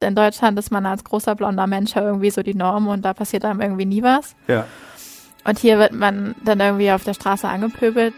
In Deutschland ist man als großer blonder Mensch ja irgendwie so die Norm und da passiert einem irgendwie nie was. Ja. Und hier wird man dann irgendwie auf der Straße angepöbelt.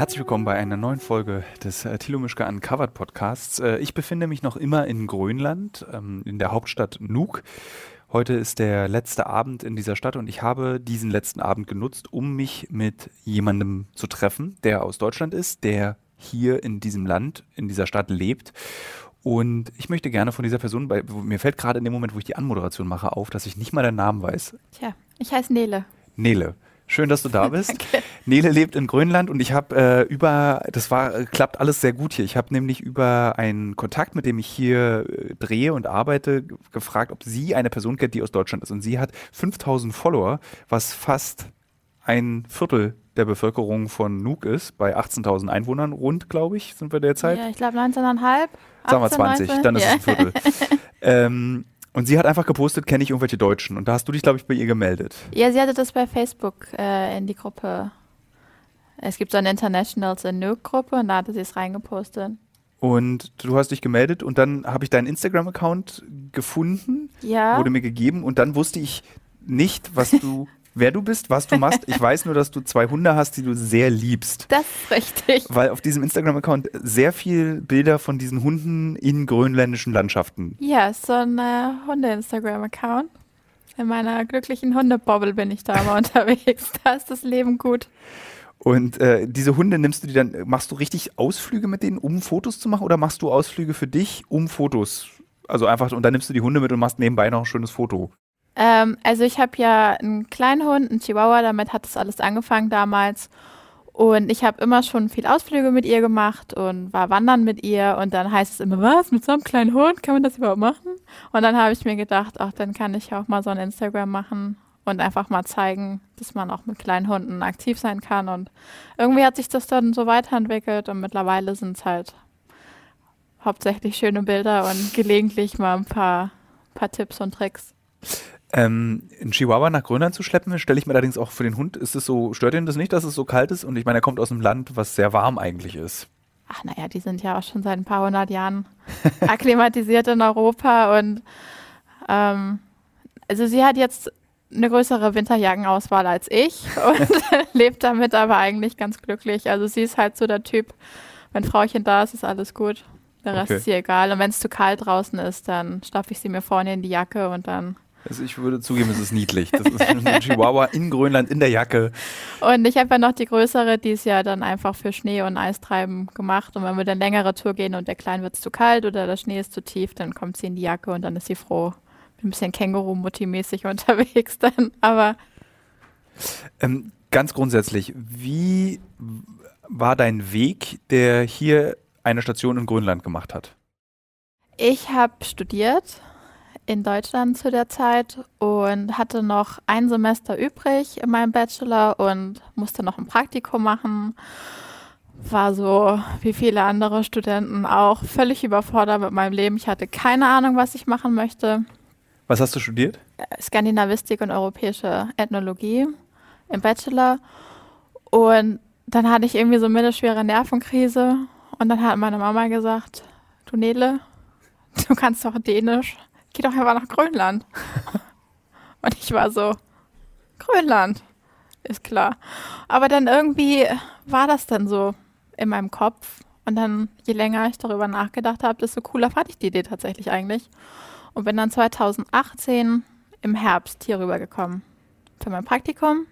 Herzlich willkommen bei einer neuen Folge des äh, Thilo Mischke Uncovered Podcasts. Äh, ich befinde mich noch immer in Grönland, ähm, in der Hauptstadt Nuuk. Heute ist der letzte Abend in dieser Stadt und ich habe diesen letzten Abend genutzt, um mich mit jemandem zu treffen, der aus Deutschland ist, der hier in diesem Land, in dieser Stadt lebt. Und ich möchte gerne von dieser Person, bei, mir fällt gerade in dem Moment, wo ich die Anmoderation mache, auf, dass ich nicht mal den Namen weiß. Tja, ich heiße Nele. Nele. Schön, dass du da bist. Nele lebt in Grönland und ich habe äh, über, das war, äh, klappt alles sehr gut hier. Ich habe nämlich über einen Kontakt, mit dem ich hier äh, drehe und arbeite, gefragt, ob sie eine Person kennt, die aus Deutschland ist. Und sie hat 5000 Follower, was fast ein Viertel der Bevölkerung von Nuuk ist, bei 18.000 Einwohnern rund, glaube ich, sind wir derzeit. Ja, ich glaube 19,5. Sagen wir 20, 19? dann ist es ein Viertel. ähm, und sie hat einfach gepostet, kenne ich irgendwelche Deutschen. Und da hast du dich, glaube ich, bei ihr gemeldet. Ja, sie hatte das bei Facebook äh, in die Gruppe. Es gibt so eine Internationals in Nuke-Gruppe und da hatte sie es reingepostet. Und du hast dich gemeldet und dann habe ich deinen Instagram-Account gefunden, ja. wurde mir gegeben und dann wusste ich nicht, was du wer du bist, was du machst. Ich weiß nur, dass du zwei Hunde hast, die du sehr liebst. Das ist richtig. Weil auf diesem Instagram-Account sehr viel Bilder von diesen Hunden in grönländischen Landschaften. Ja, so ein äh, Hunde-Instagram-Account. In meiner glücklichen Hundebobble bin ich da mal unterwegs. Da ist das Leben gut. Und äh, diese Hunde nimmst du die dann, machst du richtig Ausflüge mit denen, um Fotos zu machen, oder machst du Ausflüge für dich, um Fotos? Also einfach, und dann nimmst du die Hunde mit und machst nebenbei noch ein schönes Foto. Ähm, also ich habe ja einen kleinen Hund, einen Chihuahua, damit hat das alles angefangen damals. Und ich habe immer schon viel Ausflüge mit ihr gemacht und war wandern mit ihr. Und dann heißt es immer, was, mit so einem kleinen Hund, kann man das überhaupt machen? Und dann habe ich mir gedacht, ach, dann kann ich auch mal so ein Instagram machen und einfach mal zeigen, dass man auch mit kleinen Hunden aktiv sein kann. Und irgendwie hat sich das dann so weiterentwickelt und mittlerweile sind es halt hauptsächlich schöne Bilder und gelegentlich mal ein paar, paar Tipps und Tricks. Ähm, einen Chihuahua nach Grönland zu schleppen, stelle ich mir allerdings auch für den Hund, ist es so, stört ihn das nicht, dass es so kalt ist? Und ich meine, er kommt aus einem Land, was sehr warm eigentlich ist. Ach naja, die sind ja auch schon seit ein paar hundert Jahren akklimatisiert in Europa und ähm, also sie hat jetzt eine größere Winterjackenauswahl als ich und lebt damit aber eigentlich ganz glücklich. Also sie ist halt so der Typ, wenn Frauchen da ist, ist alles gut. Der Rest okay. ist ihr egal. Und wenn es zu kalt draußen ist, dann stapfe ich sie mir vorne in die Jacke und dann also ich würde zugeben, es ist niedlich. Das ist ein Chihuahua in Grönland in der Jacke. Und ich habe ja noch die größere, die ist ja dann einfach für Schnee und Eistreiben gemacht. Und wenn wir dann längere Tour gehen und der Kleine wird zu kalt oder der Schnee ist zu tief, dann kommt sie in die Jacke und dann ist sie froh. Bin ein bisschen Känguru-Mutti-mäßig unterwegs dann, aber. Ähm, ganz grundsätzlich, wie war dein Weg, der hier eine Station in Grönland gemacht hat? Ich habe studiert in Deutschland zu der Zeit und hatte noch ein Semester übrig in meinem Bachelor und musste noch ein Praktikum machen. War so wie viele andere Studenten auch völlig überfordert mit meinem Leben. Ich hatte keine Ahnung, was ich machen möchte. Was hast du studiert? Skandinavistik und europäische Ethnologie im Bachelor. Und dann hatte ich irgendwie so eine mittelschwere Nervenkrise. Und dann hat meine Mama gesagt, du Nele, du kannst doch Dänisch geh doch einfach nach Grönland. Und ich war so, Grönland, ist klar. Aber dann irgendwie war das dann so in meinem Kopf. Und dann, je länger ich darüber nachgedacht habe, desto cooler fand ich die Idee tatsächlich eigentlich. Und bin dann 2018 im Herbst hier rübergekommen für mein Praktikum.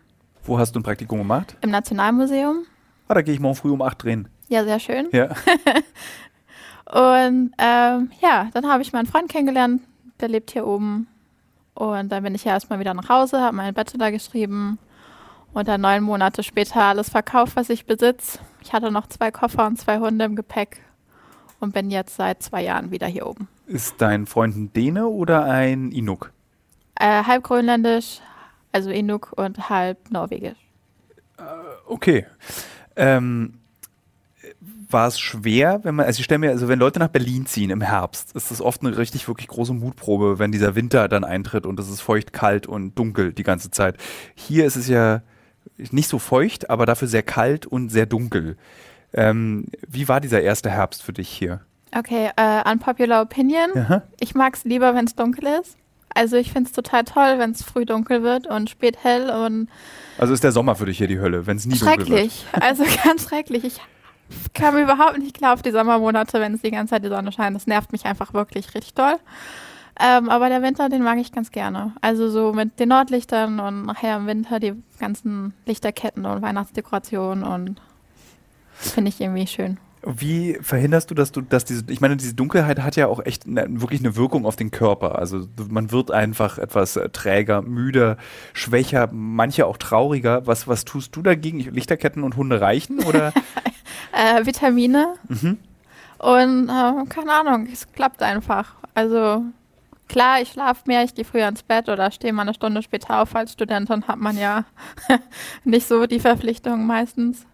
Wo hast du ein Praktikum gemacht? Im Nationalmuseum. Ah, da gehe ich morgen früh um 8 drehen. Ja, sehr schön. Ja. und ähm, ja, dann habe ich meinen Freund kennengelernt, der lebt hier oben. Und dann bin ich ja erstmal wieder nach Hause, habe meinen Bachelor geschrieben und dann neun Monate später alles verkauft, was ich besitze. Ich hatte noch zwei Koffer und zwei Hunde im Gepäck und bin jetzt seit zwei Jahren wieder hier oben. Ist dein Freund ein Däne oder ein Inuk? Äh, halb grönländisch, also Inuk und halb norwegisch. Äh, okay. Ähm, war es schwer, wenn man, also ich stelle mir, also wenn Leute nach Berlin ziehen im Herbst, ist das oft eine richtig, wirklich große Mutprobe, wenn dieser Winter dann eintritt und es ist feucht, kalt und dunkel die ganze Zeit. Hier ist es ja nicht so feucht, aber dafür sehr kalt und sehr dunkel. Ähm, wie war dieser erste Herbst für dich hier? Okay, äh, unpopular opinion. Aha. Ich mag es lieber, wenn es dunkel ist. Also ich finde es total toll, wenn es früh dunkel wird und spät hell und Also ist der Sommer für dich hier die Hölle, wenn es nie dunkel wird? schrecklich. Also ganz schrecklich. Ich kam überhaupt nicht klar auf die Sommermonate, wenn es die ganze Zeit die Sonne scheint. Das nervt mich einfach wirklich richtig doll. Ähm, aber der Winter, den mag ich ganz gerne. Also so mit den Nordlichtern und nachher im Winter die ganzen Lichterketten und Weihnachtsdekorationen und finde ich irgendwie schön. Wie verhinderst du, dass du, dass diese, ich meine, diese Dunkelheit hat ja auch echt ne, wirklich eine Wirkung auf den Körper. Also man wird einfach etwas äh, träger, müder, schwächer, manche auch trauriger. Was, was tust du dagegen? Lichterketten und Hunde reichen oder? Äh, Vitamine mhm. und äh, keine Ahnung, es klappt einfach. Also klar, ich schlafe mehr, ich gehe früher ins Bett oder stehe mal eine Stunde später auf. Als Studentin hat man ja nicht so die Verpflichtung meistens.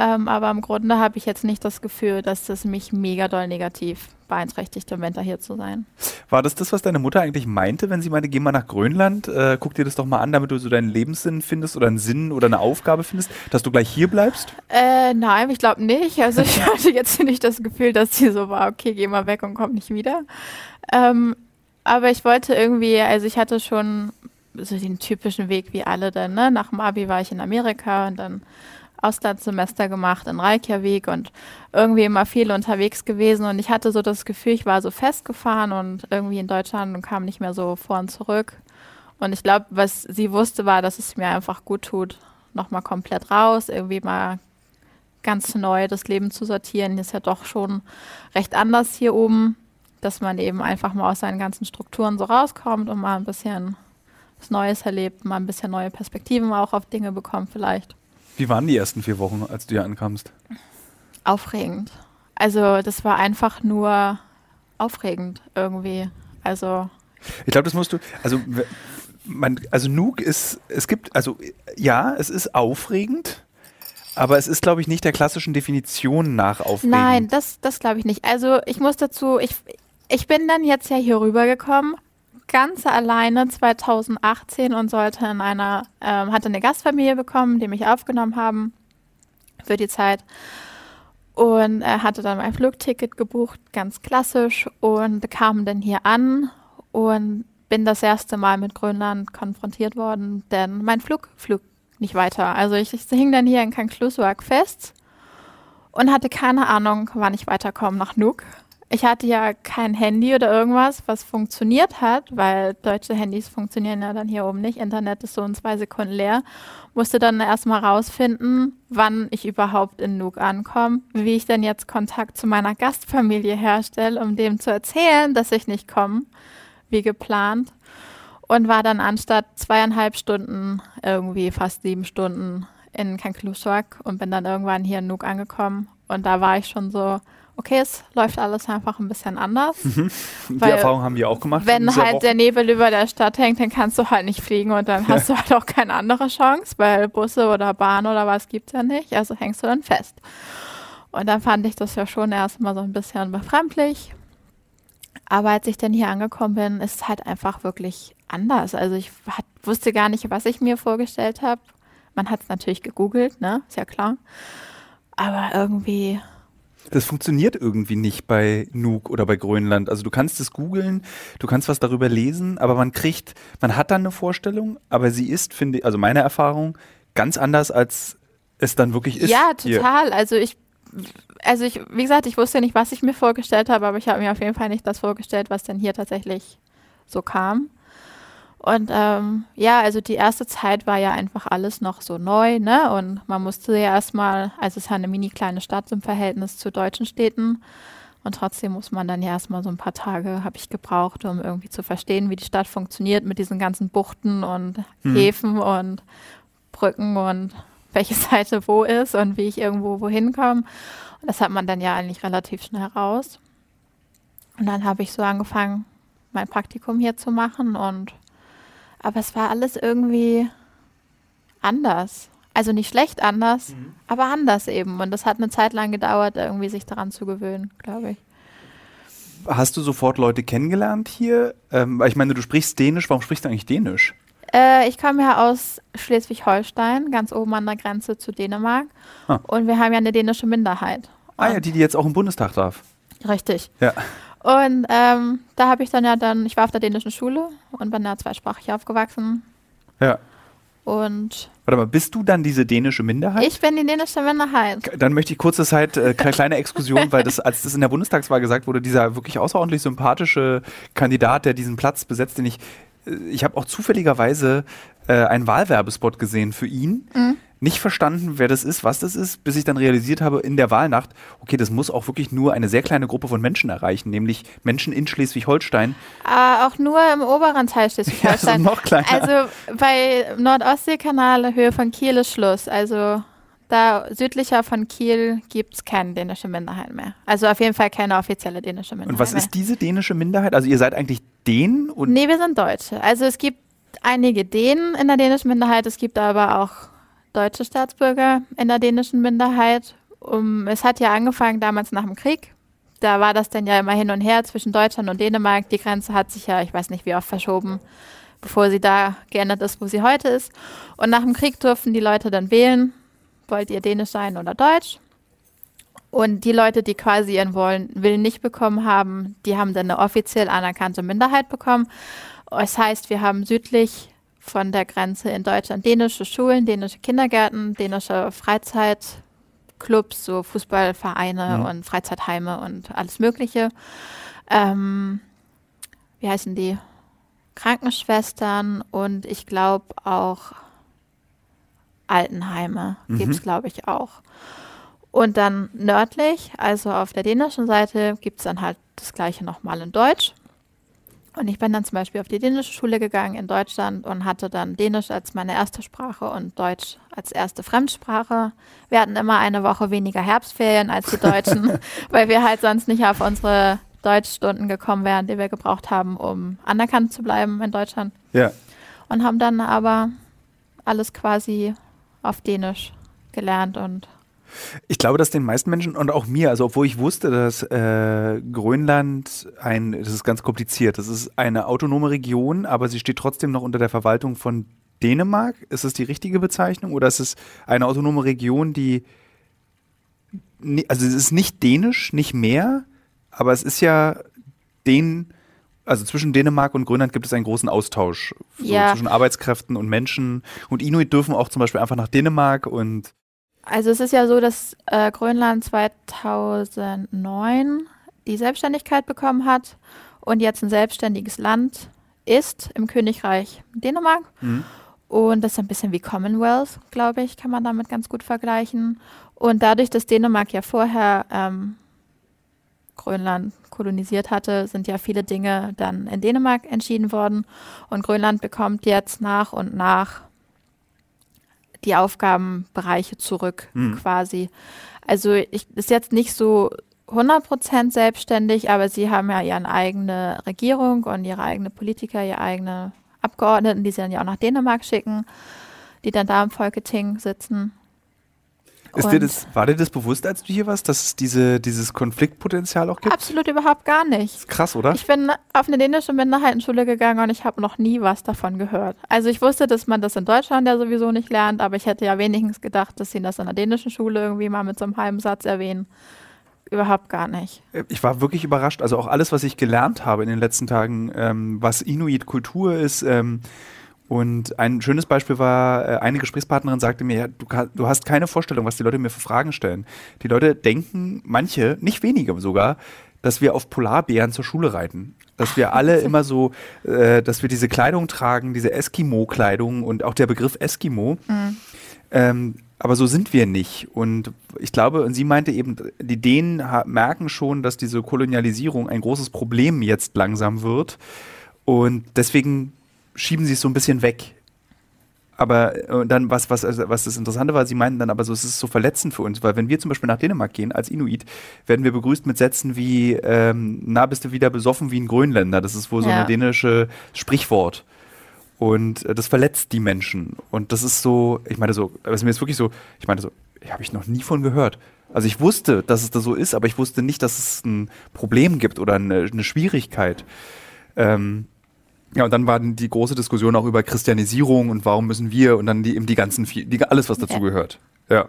Ähm, aber im Grunde habe ich jetzt nicht das Gefühl, dass das mich mega doll negativ beeinträchtigt, im Winter hier zu sein. War das das, was deine Mutter eigentlich meinte, wenn sie meinte, geh mal nach Grönland, äh, guck dir das doch mal an, damit du so deinen Lebenssinn findest oder einen Sinn oder eine Aufgabe findest, dass du gleich hier bleibst? Äh, nein, ich glaube nicht. Also ich hatte jetzt nicht das Gefühl, dass sie so war, okay, geh mal weg und komm nicht wieder. Ähm, aber ich wollte irgendwie, also ich hatte schon so den typischen Weg wie alle dann, ne? Nach dem Abi war ich in Amerika und dann Auslandssemester gemacht in Reykjavik und irgendwie immer viel unterwegs gewesen und ich hatte so das Gefühl, ich war so festgefahren und irgendwie in Deutschland und kam nicht mehr so vor und zurück. Und ich glaube, was sie wusste, war, dass es mir einfach gut tut, nochmal komplett raus, irgendwie mal ganz neu das Leben zu sortieren. Ist ja doch schon recht anders hier oben, dass man eben einfach mal aus seinen ganzen Strukturen so rauskommt und mal ein bisschen was Neues erlebt, mal ein bisschen neue Perspektiven auch auf Dinge bekommt vielleicht. Wie waren die ersten vier Wochen, als du hier ankamst? Aufregend. Also das war einfach nur aufregend irgendwie. Also Ich glaube, das musst du, also, man, also Nuuk ist, es gibt, also ja, es ist aufregend, aber es ist, glaube ich, nicht der klassischen Definition nach aufregend. Nein, das, das glaube ich nicht. Also ich muss dazu, ich, ich bin dann jetzt ja hier rübergekommen, ganz alleine 2018 und sollte in einer, ähm, hatte eine Gastfamilie bekommen, die mich aufgenommen haben für die Zeit. Und er hatte dann mein Flugticket gebucht, ganz klassisch, und kam dann hier an und bin das erste Mal mit Grönland konfrontiert worden, denn mein Flug flog nicht weiter. Also ich, ich hing dann hier in Kanklusuak fest und hatte keine Ahnung, wann ich weiterkomme nach Nuuk. Ich hatte ja kein Handy oder irgendwas, was funktioniert hat, weil deutsche Handys funktionieren ja dann hier oben nicht. Internet ist so in zwei Sekunden leer. Musste dann erstmal rausfinden, wann ich überhaupt in Nuuk ankomme, wie ich denn jetzt Kontakt zu meiner Gastfamilie herstelle, um dem zu erzählen, dass ich nicht komme, wie geplant. Und war dann anstatt zweieinhalb Stunden irgendwie fast sieben Stunden in Kanklusuak und bin dann irgendwann hier in Nuuk angekommen. Und da war ich schon so, okay, es läuft alles einfach ein bisschen anders. Die weil Erfahrung haben wir auch gemacht. Wenn halt Woche. der Nebel über der Stadt hängt, dann kannst du halt nicht fliegen und dann hast du halt auch keine andere Chance, weil Busse oder Bahn oder was gibt's ja nicht. Also hängst du dann fest. Und dann fand ich das ja schon erstmal so ein bisschen befremdlich. Aber als ich dann hier angekommen bin, ist es halt einfach wirklich anders. Also ich hat, wusste gar nicht, was ich mir vorgestellt habe. Man hat es natürlich gegoogelt, ne? Ist ja klar. Aber irgendwie, Das funktioniert irgendwie nicht bei Nuuk oder bei Grönland. Also du kannst es googeln, du kannst was darüber lesen, aber man kriegt, man hat dann eine Vorstellung, aber sie ist, finde ich, also meine Erfahrung, ganz anders, als es dann wirklich ist. Ja, hier. total. Also ich, also ich, wie gesagt, ich wusste nicht, was ich mir vorgestellt habe, aber ich habe mir auf jeden Fall nicht das vorgestellt, was denn hier tatsächlich so kam. Und ähm, ja, also die erste Zeit war ja einfach alles noch so neu, ne? Und man musste ja erstmal, also es ist ja eine mini kleine Stadt im Verhältnis zu deutschen Städten. Und trotzdem muss man dann ja erstmal so ein paar Tage, habe ich gebraucht, um irgendwie zu verstehen, wie die Stadt funktioniert mit diesen ganzen Buchten und Hm. Häfen und Brücken und welche Seite wo ist und wie ich irgendwo wohin komme. Und das hat man dann ja eigentlich relativ schnell raus. Und dann habe ich so angefangen, mein Praktikum hier zu machen und aber es war alles irgendwie anders. Also nicht schlecht anders, mhm. aber anders eben. Und das hat eine Zeit lang gedauert, irgendwie sich daran zu gewöhnen, glaube ich. Hast du sofort Leute kennengelernt hier? Ähm, ich meine, du sprichst Dänisch. Warum sprichst du eigentlich Dänisch? Äh, ich komme ja aus Schleswig-Holstein, ganz oben an der Grenze zu Dänemark. Ah. Und wir haben ja eine dänische Minderheit. Und ah ja, die, die jetzt auch im Bundestag darf. Richtig. Ja. Und ähm, da habe ich dann ja dann, ich war auf der dänischen Schule und bin ja zweisprachig aufgewachsen. Ja. Und. Warte mal, bist du dann diese dänische Minderheit? Ich bin die dänische Minderheit. Dann möchte ich kurze Zeit, äh, kleine Exkursion, weil das, als das in der Bundestagswahl gesagt wurde, dieser wirklich außerordentlich sympathische Kandidat, der diesen Platz besetzt, den ich, äh, ich habe auch zufälligerweise äh, einen Wahlwerbespot gesehen für ihn. Mhm nicht verstanden, wer das ist, was das ist, bis ich dann realisiert habe in der Wahlnacht, okay, das muss auch wirklich nur eine sehr kleine Gruppe von Menschen erreichen, nämlich Menschen in Schleswig-Holstein. Äh, auch nur im oberen Teil Schleswig-Holstein. Ja, also noch kleiner. Also bei Nordostseekanal, Höhe von Kiel ist Schluss. Also da südlicher von Kiel gibt es keine dänische Minderheit mehr. Also auf jeden Fall keine offizielle dänische Minderheit. Und was mehr. ist diese dänische Minderheit? Also ihr seid eigentlich Dänen? Und nee, wir sind Deutsche. Also es gibt einige Dänen in der dänischen Minderheit, es gibt aber auch deutsche Staatsbürger in der dänischen Minderheit. Um, es hat ja angefangen damals nach dem Krieg. Da war das dann ja immer hin und her zwischen Deutschland und Dänemark. Die Grenze hat sich ja, ich weiß nicht wie oft, verschoben, bevor sie da geändert ist, wo sie heute ist. Und nach dem Krieg durften die Leute dann wählen, wollt ihr Dänisch sein oder Deutsch. Und die Leute, die quasi ihren Willen nicht bekommen haben, die haben dann eine offiziell anerkannte Minderheit bekommen. Das heißt, wir haben südlich von der Grenze in Deutschland dänische Schulen, dänische Kindergärten, dänische Freizeitclubs, so Fußballvereine mhm. und Freizeitheime und alles Mögliche. Ähm, wie heißen die? Krankenschwestern und ich glaube auch Altenheime mhm. gibt es, glaube ich, auch. Und dann nördlich, also auf der dänischen Seite, gibt es dann halt das gleiche nochmal in Deutsch. Und ich bin dann zum Beispiel auf die dänische Schule gegangen in Deutschland und hatte dann Dänisch als meine erste Sprache und Deutsch als erste Fremdsprache. Wir hatten immer eine Woche weniger Herbstferien als die Deutschen, weil wir halt sonst nicht auf unsere Deutschstunden gekommen wären, die wir gebraucht haben, um anerkannt zu bleiben in Deutschland. Ja. Und haben dann aber alles quasi auf Dänisch gelernt und ich glaube, dass den meisten Menschen und auch mir, also obwohl ich wusste, dass äh, Grönland ein, das ist ganz kompliziert, das ist eine autonome Region, aber sie steht trotzdem noch unter der Verwaltung von Dänemark. Ist das die richtige Bezeichnung oder ist es eine autonome Region, die, also es ist nicht dänisch, nicht mehr, aber es ist ja den, also zwischen Dänemark und Grönland gibt es einen großen Austausch so ja. zwischen Arbeitskräften und Menschen und Inuit dürfen auch zum Beispiel einfach nach Dänemark und also es ist ja so, dass äh, Grönland 2009 die Selbstständigkeit bekommen hat und jetzt ein selbstständiges Land ist im Königreich Dänemark. Mhm. Und das ist ein bisschen wie Commonwealth, glaube ich, kann man damit ganz gut vergleichen. Und dadurch, dass Dänemark ja vorher ähm, Grönland kolonisiert hatte, sind ja viele Dinge dann in Dänemark entschieden worden. Und Grönland bekommt jetzt nach und nach die Aufgabenbereiche zurück mhm. quasi. Also ich ist jetzt nicht so 100% selbstständig, aber sie haben ja ihre eigene Regierung und ihre eigene Politiker, ihre eigene Abgeordneten, die sie dann ja auch nach Dänemark schicken, die dann da im Folketing sitzen. Ist dir das, war dir das bewusst, als du hier warst, dass es diese, dieses Konfliktpotenzial auch gibt? Absolut überhaupt gar nicht. krass, oder? Ich bin auf eine dänische Minderheitenschule gegangen und ich habe noch nie was davon gehört. Also ich wusste, dass man das in Deutschland ja sowieso nicht lernt, aber ich hätte ja wenigstens gedacht, dass sie das in der dänischen Schule irgendwie mal mit so einem halben Satz erwähnen. Überhaupt gar nicht. Äh, ich war wirklich überrascht. Also auch alles, was ich gelernt habe in den letzten Tagen, ähm, was Inuit-Kultur ist, ähm, und ein schönes Beispiel war, äh, eine Gesprächspartnerin sagte mir, ja, du, du, hast keine Vorstellung, was die Leute mir für Fragen stellen. Die Leute denken, manche, nicht wenige sogar, dass wir auf Polarbären zur Schule reiten. Dass wir alle immer so, äh, dass wir diese Kleidung tragen, diese Eskimo-Kleidung und auch der Begriff Eskimo. Mhm. Ähm, aber so sind wir nicht. Und ich glaube, und sie meinte eben, die Dänen merken schon, dass diese Kolonialisierung ein großes Problem jetzt langsam wird. Und deswegen schieben sie es so ein bisschen weg. Aber äh, dann, was, was, also, was das Interessante war, sie meinten dann aber so, es ist so verletzend für uns, weil wenn wir zum Beispiel nach Dänemark gehen, als Inuit, werden wir begrüßt mit Sätzen wie, ähm, na, bist du wieder besoffen wie ein Grönländer. Das ist wohl so ja. eine dänische Sprichwort. Und äh, das verletzt die Menschen. Und das ist so, ich meine so, also mir ist wirklich so, ich meine so, habe ich noch nie von gehört. Also ich wusste, dass es da so ist, aber ich wusste nicht, dass es ein Problem gibt oder eine, eine Schwierigkeit. Ähm, ja, und dann war die große Diskussion auch über Christianisierung und warum müssen wir und dann die, eben die ganzen, die, alles, was dazu ja. gehört. Ja.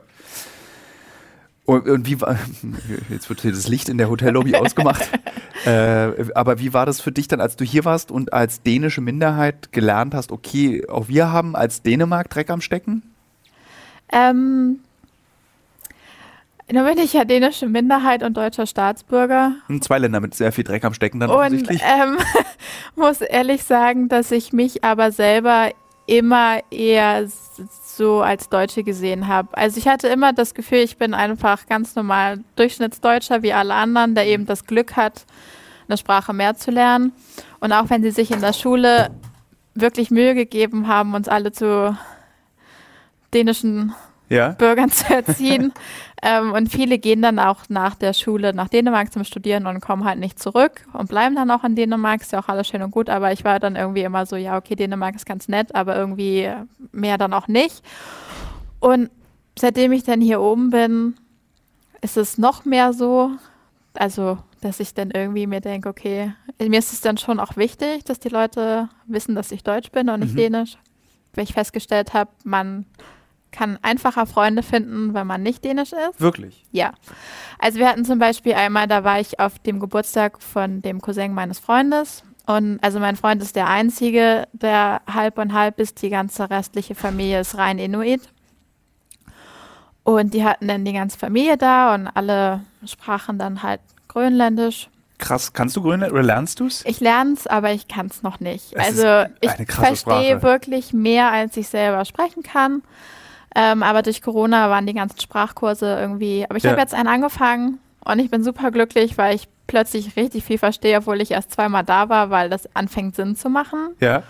Und, und, wie war, jetzt wird hier das Licht in der Hotellobby ausgemacht, äh, aber wie war das für dich dann, als du hier warst und als dänische Minderheit gelernt hast, okay, auch wir haben als Dänemark Dreck am Stecken? Ähm, nun bin ich ja dänische Minderheit und deutscher Staatsbürger. Hm, zwei Länder mit sehr viel Dreck am Stecken dann und, offensichtlich. Ähm, muss ehrlich sagen, dass ich mich aber selber immer eher so als Deutsche gesehen habe. Also ich hatte immer das Gefühl, ich bin einfach ganz normal Durchschnittsdeutscher wie alle anderen, der eben das Glück hat, eine Sprache mehr zu lernen. Und auch wenn sie sich in der Schule wirklich Mühe gegeben haben, uns alle zu dänischen ja. Bürgern zu erziehen. ähm, und viele gehen dann auch nach der Schule nach Dänemark zum Studieren und kommen halt nicht zurück und bleiben dann auch in Dänemark. Ist ja auch alles schön und gut, aber ich war dann irgendwie immer so, ja, okay, Dänemark ist ganz nett, aber irgendwie mehr dann auch nicht. Und seitdem ich dann hier oben bin, ist es noch mehr so, also dass ich dann irgendwie mir denke, okay, mir ist es dann schon auch wichtig, dass die Leute wissen, dass ich Deutsch bin und nicht mhm. Dänisch. Weil ich festgestellt habe, man kann einfacher Freunde finden, wenn man nicht dänisch ist. Wirklich? Ja. Also wir hatten zum Beispiel einmal, da war ich auf dem Geburtstag von dem Cousin meines Freundes. Und also mein Freund ist der Einzige, der halb und halb ist. Die ganze restliche Familie ist rein Inuit. Und die hatten dann die ganze Familie da und alle sprachen dann halt Grönländisch. Krass, kannst du Grönländisch oder lernst du es? Ich lerne es, aber ich kann es noch nicht. Es also ich verstehe wirklich mehr, als ich selber sprechen kann. Ähm, aber durch Corona waren die ganzen Sprachkurse irgendwie. Aber ich ja. habe jetzt einen angefangen und ich bin super glücklich, weil ich plötzlich richtig viel verstehe, obwohl ich erst zweimal da war, weil das anfängt Sinn zu machen. Ja.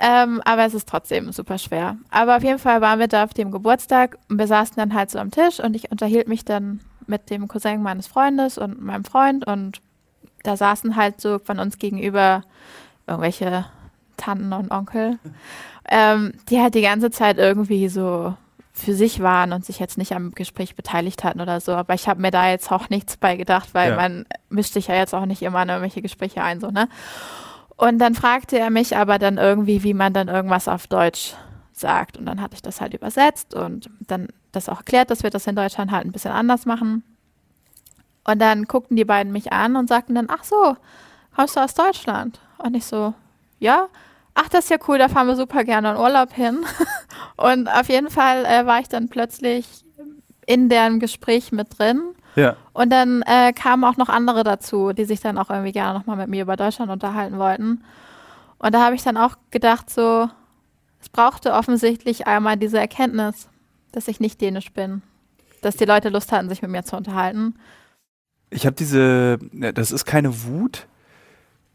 Ähm, aber es ist trotzdem super schwer. Aber auf jeden Fall waren wir da auf dem Geburtstag und wir saßen dann halt so am Tisch und ich unterhielt mich dann mit dem Cousin meines Freundes und meinem Freund und da saßen halt so von uns gegenüber irgendwelche Tanten und Onkel ähm, die halt die ganze Zeit irgendwie so für sich waren und sich jetzt nicht am Gespräch beteiligt hatten oder so. Aber ich habe mir da jetzt auch nichts bei gedacht, weil ja. man mischt sich ja jetzt auch nicht immer in irgendwelche Gespräche ein, so, ne? Und dann fragte er mich aber dann irgendwie, wie man dann irgendwas auf Deutsch sagt. Und dann hatte ich das halt übersetzt und dann das auch erklärt, dass wir das in Deutschland halt ein bisschen anders machen. Und dann guckten die beiden mich an und sagten dann, ach so, kommst du aus Deutschland? Und ich so, ja ach, das ist ja cool, da fahren wir super gerne in Urlaub hin. Und auf jeden Fall äh, war ich dann plötzlich in deren Gespräch mit drin. Ja. Und dann äh, kamen auch noch andere dazu, die sich dann auch irgendwie gerne nochmal mit mir über Deutschland unterhalten wollten. Und da habe ich dann auch gedacht, so, es brauchte offensichtlich einmal diese Erkenntnis, dass ich nicht dänisch bin. Dass die Leute Lust hatten, sich mit mir zu unterhalten. Ich habe diese, das ist keine Wut,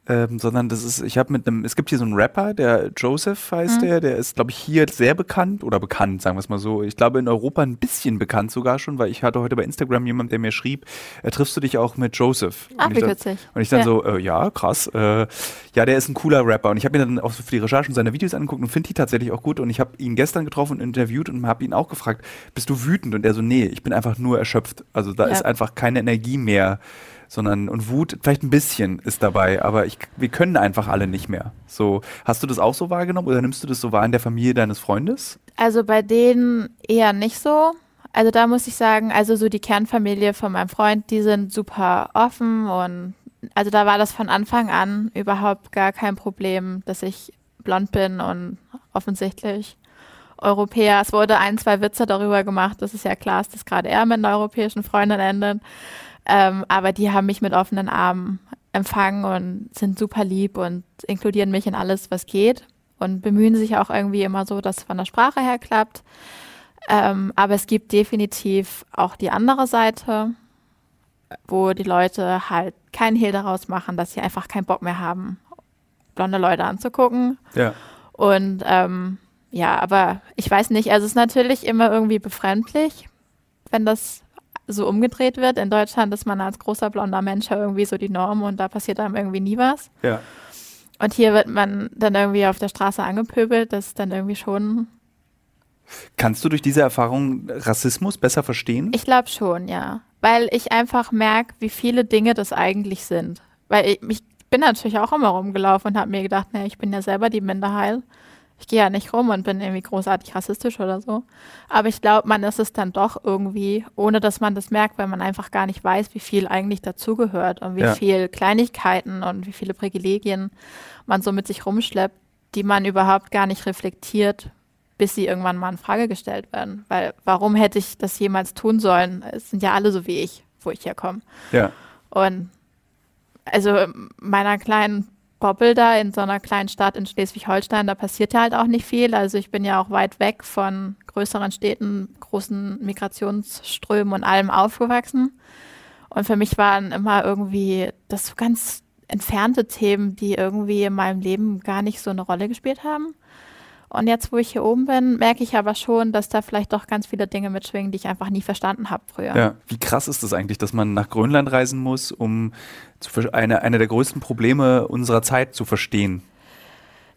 ähm, sondern das ist, ich habe mit einem, es gibt hier so einen Rapper, der Joseph heißt mhm. der, der ist, glaube ich, hier sehr bekannt oder bekannt, sagen wir es mal so. Ich glaube in Europa ein bisschen bekannt sogar schon, weil ich hatte heute bei Instagram jemand, der mir schrieb, äh, triffst du dich auch mit Joseph? Ach, wie witzig. Und ich dann ja. so, äh, ja, krass. Äh, ja, der ist ein cooler Rapper und ich habe mir dann auch für die Recherchen seine Videos angeguckt und finde die tatsächlich auch gut und ich habe ihn gestern getroffen und interviewt und habe ihn auch gefragt, bist du wütend? Und er so, nee, ich bin einfach nur erschöpft. Also da ja. ist einfach keine Energie mehr sondern und Wut vielleicht ein bisschen ist dabei, aber ich, wir können einfach alle nicht mehr. So, hast du das auch so wahrgenommen oder nimmst du das so wahr in der Familie deines Freundes? Also bei denen eher nicht so. Also da muss ich sagen, also so die Kernfamilie von meinem Freund, die sind super offen und also da war das von Anfang an überhaupt gar kein Problem, dass ich blond bin und offensichtlich Europäer. Es wurde ein, zwei Witze darüber gemacht, dass es ja klar ist, dass gerade er mit einer europäischen Freundin endet. Ähm, aber die haben mich mit offenen Armen empfangen und sind super lieb und inkludieren mich in alles, was geht und bemühen sich auch irgendwie immer so, dass es von der Sprache her klappt. Ähm, aber es gibt definitiv auch die andere Seite, wo die Leute halt keinen Hehl daraus machen, dass sie einfach keinen Bock mehr haben, blonde Leute anzugucken. Ja. Und ähm, ja, aber ich weiß nicht, also es ist natürlich immer irgendwie befremdlich, wenn das so umgedreht wird. In Deutschland ist man als großer blonder Mensch irgendwie so die Norm und da passiert einem irgendwie nie was. Ja. Und hier wird man dann irgendwie auf der Straße angepöbelt. Das ist dann irgendwie schon. Kannst du durch diese Erfahrung Rassismus besser verstehen? Ich glaube schon, ja. Weil ich einfach merke, wie viele Dinge das eigentlich sind. Weil ich, ich bin natürlich auch immer rumgelaufen und habe mir gedacht, nee, ich bin ja selber die Minderheit. Ich gehe ja nicht rum und bin irgendwie großartig rassistisch oder so. Aber ich glaube, man ist es dann doch irgendwie, ohne dass man das merkt, weil man einfach gar nicht weiß, wie viel eigentlich dazugehört und wie Ja. viel Kleinigkeiten und wie viele Privilegien man so mit sich rumschleppt, die man überhaupt gar nicht reflektiert, bis sie irgendwann mal in Frage gestellt werden. Weil warum hätte ich das jemals tun sollen? Es sind ja alle so wie ich, wo ich herkomme. Ja. Und also in meiner kleinen Bobble da in so einer kleinen Stadt in Schleswig-Holstein, da passiert ja halt auch nicht viel. Also ich bin ja auch weit weg von größeren Städten, großen Migrationsströmen und allem aufgewachsen. Und für mich waren immer irgendwie das so ganz entfernte Themen, die irgendwie in meinem Leben gar nicht so eine Rolle gespielt haben. Und jetzt, wo ich hier oben bin, merke ich aber schon, dass da vielleicht doch ganz viele Dinge mitschwingen, die ich einfach nie verstanden habe früher. Ja. Wie krass ist das eigentlich, dass man nach Grönland reisen muss, um eine, eine der größten Probleme unserer Zeit zu verstehen?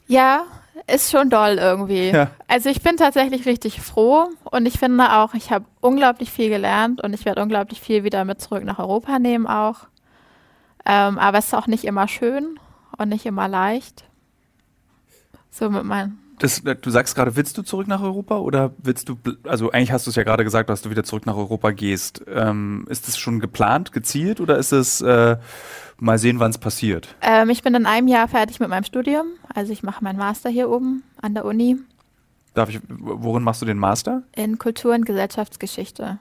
Ja, ist schon doll irgendwie. Ja. Also ich bin tatsächlich richtig froh und ich finde auch, ich habe unglaublich viel gelernt und ich werde unglaublich viel wieder mit zurück nach Europa nehmen auch. Ähm, aber es ist auch nicht immer schön und nicht immer leicht. So mit meinen. Das, du sagst gerade, willst du zurück nach Europa oder willst du, also eigentlich hast du es ja gerade gesagt, dass du wieder zurück nach Europa gehst. Ähm, ist das schon geplant, gezielt oder ist es äh, mal sehen, wann es passiert? Ähm, ich bin in einem Jahr fertig mit meinem Studium. Also ich mache meinen Master hier oben an der Uni Darf ich, worin machst du den Master? in Kultur- und Gesellschaftsgeschichte.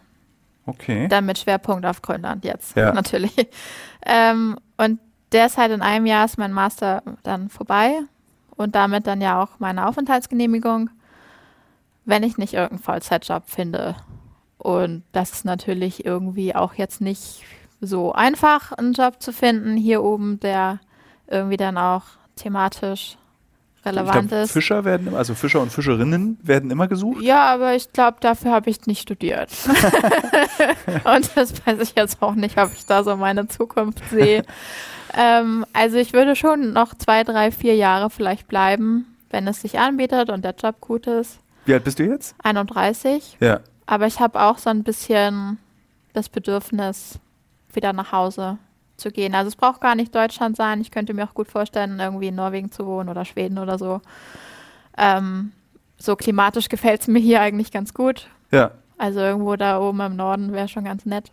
Okay. Dann mit Schwerpunkt auf Grönland jetzt, Ja. natürlich. Ähm, und der ist halt in einem Jahr ist mein Master dann vorbei und damit dann ja auch meine Aufenthaltsgenehmigung, wenn ich nicht irgendeinen Vollzeitjob finde. Und das ist natürlich irgendwie auch jetzt nicht so einfach, einen Job zu finden hier oben, der irgendwie dann auch thematisch relevant glaub, ist. Fischer werden, also Fischer und Fischerinnen werden immer gesucht. Ja, aber ich glaube, dafür habe ich nicht studiert. Und das weiß ich jetzt auch nicht, ob ich da so meine Zukunft sehe. ähm, also ich würde schon noch zwei, drei, vier Jahre vielleicht bleiben, wenn es sich anbietet und der Job gut ist. Wie alt bist du jetzt? 31. Ja. Aber ich habe auch so ein bisschen das Bedürfnis, wieder nach Hause zu gehen. Also es braucht gar nicht Deutschland sein. Ich könnte mir auch gut vorstellen, irgendwie in Norwegen zu wohnen oder Schweden oder so. Ähm, so klimatisch gefällt es mir hier eigentlich ganz gut. Ja. Also irgendwo da oben im Norden wäre schon ganz nett.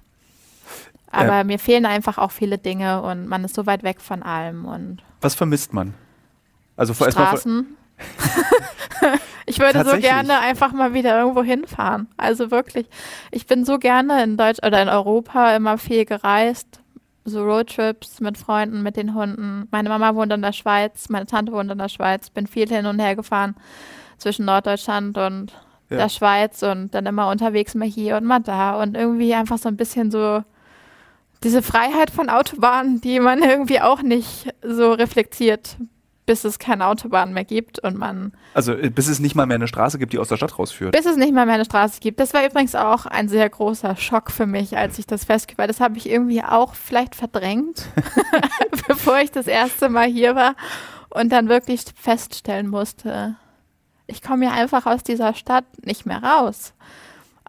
Aber mir fehlen einfach auch viele Dinge und man ist so weit weg von allem und Was vermisst man? Also vor- Straßen. ich würde so gerne einfach mal wieder irgendwo hinfahren. Also wirklich. Ich bin so gerne in Deutsch oder in Europa immer viel gereist. So Roadtrips mit Freunden, mit den Hunden. Meine Mama wohnt in der Schweiz, meine Tante wohnt in der Schweiz. Bin viel hin und her gefahren zwischen Norddeutschland und Ja. der Schweiz und dann immer unterwegs mal hier und mal da und irgendwie einfach so ein bisschen so diese Freiheit von Autobahnen, die man irgendwie auch nicht so reflektiert, bis es keine Autobahn mehr gibt und man, also äh, bis es nicht mal mehr eine Straße gibt, die aus der Stadt rausführt. bis es nicht mal mehr eine Straße gibt. Das war übrigens auch ein sehr großer Schock für mich, als ich das festgestellt habe. Das habe ich irgendwie auch vielleicht verdrängt, bevor ich das erste Mal hier war und dann wirklich feststellen musste, ich komme hier einfach aus dieser Stadt nicht mehr raus.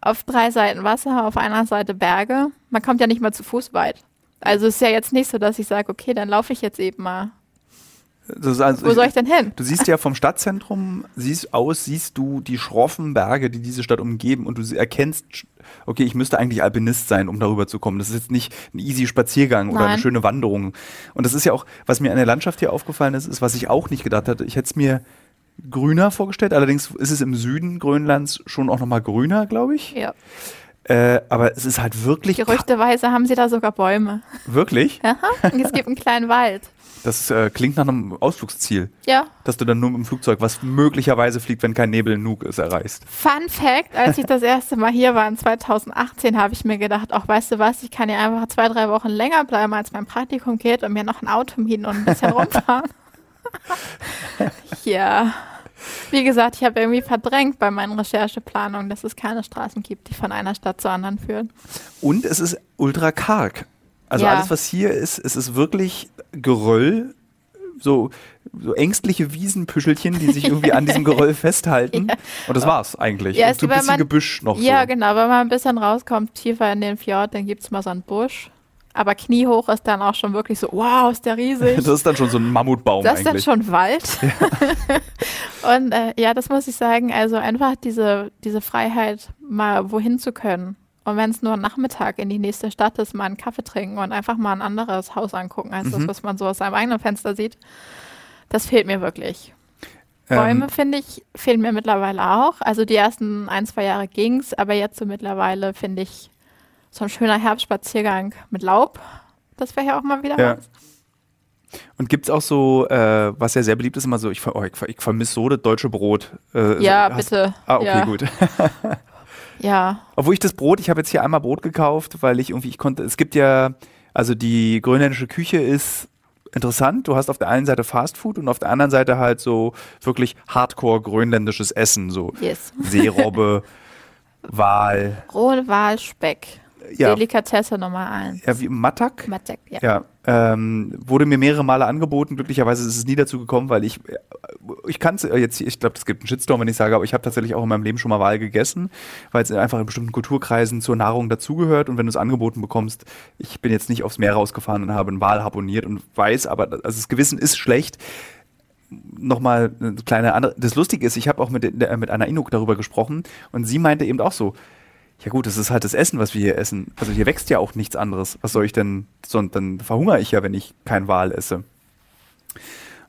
Auf drei Seiten Wasser, auf einer Seite Berge. Man kommt ja nicht mal zu Fuß weit. Also es ist ja jetzt nicht so, dass ich sage, okay, dann laufe ich jetzt eben mal. Also, Wo soll ich denn hin? Du siehst ja vom Stadtzentrum, siehst aus, siehst du die schroffen Berge, die diese Stadt umgeben und du erkennst, okay, ich müsste eigentlich Alpinist sein, um darüber zu kommen. Das ist jetzt nicht ein easy Spaziergang oder eine Nein. schöne Wanderung. Und das ist ja auch, was mir an der Landschaft hier aufgefallen ist, ist, was ich auch nicht gedacht hatte. Ich hätte es mir grüner vorgestellt, allerdings ist es im Süden Grönlands schon auch nochmal grüner, glaube ich. Ja. Äh, aber es ist halt wirklich, Gerüchteweise haben sie da sogar Bäume. wirklich, Aha. Und es gibt einen kleinen Wald. das äh, klingt nach einem Ausflugsziel, Ja. dass du dann nur mit dem Flugzeug, was möglicherweise fliegt, wenn kein Nebel Nuuk ist, erreichst. Fun Fact, als ich das erste Mal hier war in 2018, habe ich mir gedacht, auch weißt du was, ich kann hier einfach zwei, drei Wochen länger bleiben, als mein Praktikum geht und mir noch ein Auto mieten und ein bisschen rumfahren. ja. Wie gesagt, ich habe irgendwie verdrängt bei meinen Rechercheplanungen, dass es keine Straßen gibt, die von einer Stadt zur anderen führen. Und es ist ultra karg. Also Ja. alles, was hier ist, es ist wirklich Geröll, so, so ängstliche Wiesenpüschelchen, die sich irgendwie an diesem Geröll festhalten. Ja. Und das war's eigentlich. Ja, und so ein bisschen man, Gebüsch noch. Ja, so. genau. Wenn man ein bisschen rauskommt, tiefer in den Fjord, dann gibt's mal so einen Busch. Aber kniehoch ist dann auch schon wirklich so, wow, ist der riesig. Das ist dann schon so ein Mammutbaum das eigentlich. Ist dann schon Wald. Ja. und äh, ja, das muss ich sagen, also einfach diese, diese Freiheit, mal wohin zu können. Und wenn es nur Nachmittag in die nächste Stadt ist, mal einen Kaffee trinken und einfach mal ein anderes Haus angucken, als mhm. das, was man so aus seinem eigenen Fenster sieht, das fehlt mir wirklich. Ähm. Bäume, finde ich, fehlen mir mittlerweile auch. Also die ersten ein, zwei Jahre ging es, aber jetzt so mittlerweile finde ich so ein schöner Herbstspaziergang mit Laub, das wäre ja auch mal wieder ja. was. Und gibt es auch so, äh, was ja sehr beliebt ist, immer so, ich, oh, ich, ich vermisse so das deutsche Brot. Äh, ja, so, bitte. Ah, okay, ja. gut. Ja. Obwohl ich das Brot, ich habe jetzt hier einmal Brot gekauft, weil ich irgendwie, ich konnte, es gibt ja, also die grönländische Küche ist interessant. Du hast auf der einen Seite Fastfood und auf der anderen Seite halt so wirklich hardcore grönländisches Essen, so yes. Seerobbe, Wal. Rohe Speck ja. Delikatesse Nummer eins. Ja, wie Matak? Matak, ja. ja ähm, wurde mir mehrere Male angeboten. Glücklicherweise ist es nie dazu gekommen, weil ich, äh, ich kann es äh, jetzt, ich glaube, es gibt einen Shitstorm, wenn ich sage, aber ich habe tatsächlich auch in meinem Leben schon mal Wal gegessen, weil es einfach in bestimmten Kulturkreisen zur Nahrung dazugehört und wenn du es angeboten bekommst, ich bin jetzt nicht aufs Meer rausgefahren und habe einen Wal abonniert und weiß, aber also das Gewissen ist schlecht nochmal eine kleine andere. Das Lustige ist, ich habe auch mit, mit einer Inuk darüber gesprochen und sie meinte eben auch so, ja gut, das ist halt das Essen, was wir hier essen. Also hier wächst ja auch nichts anderes. Was soll ich denn, sonst, dann verhungere ich ja, wenn ich kein Wal esse.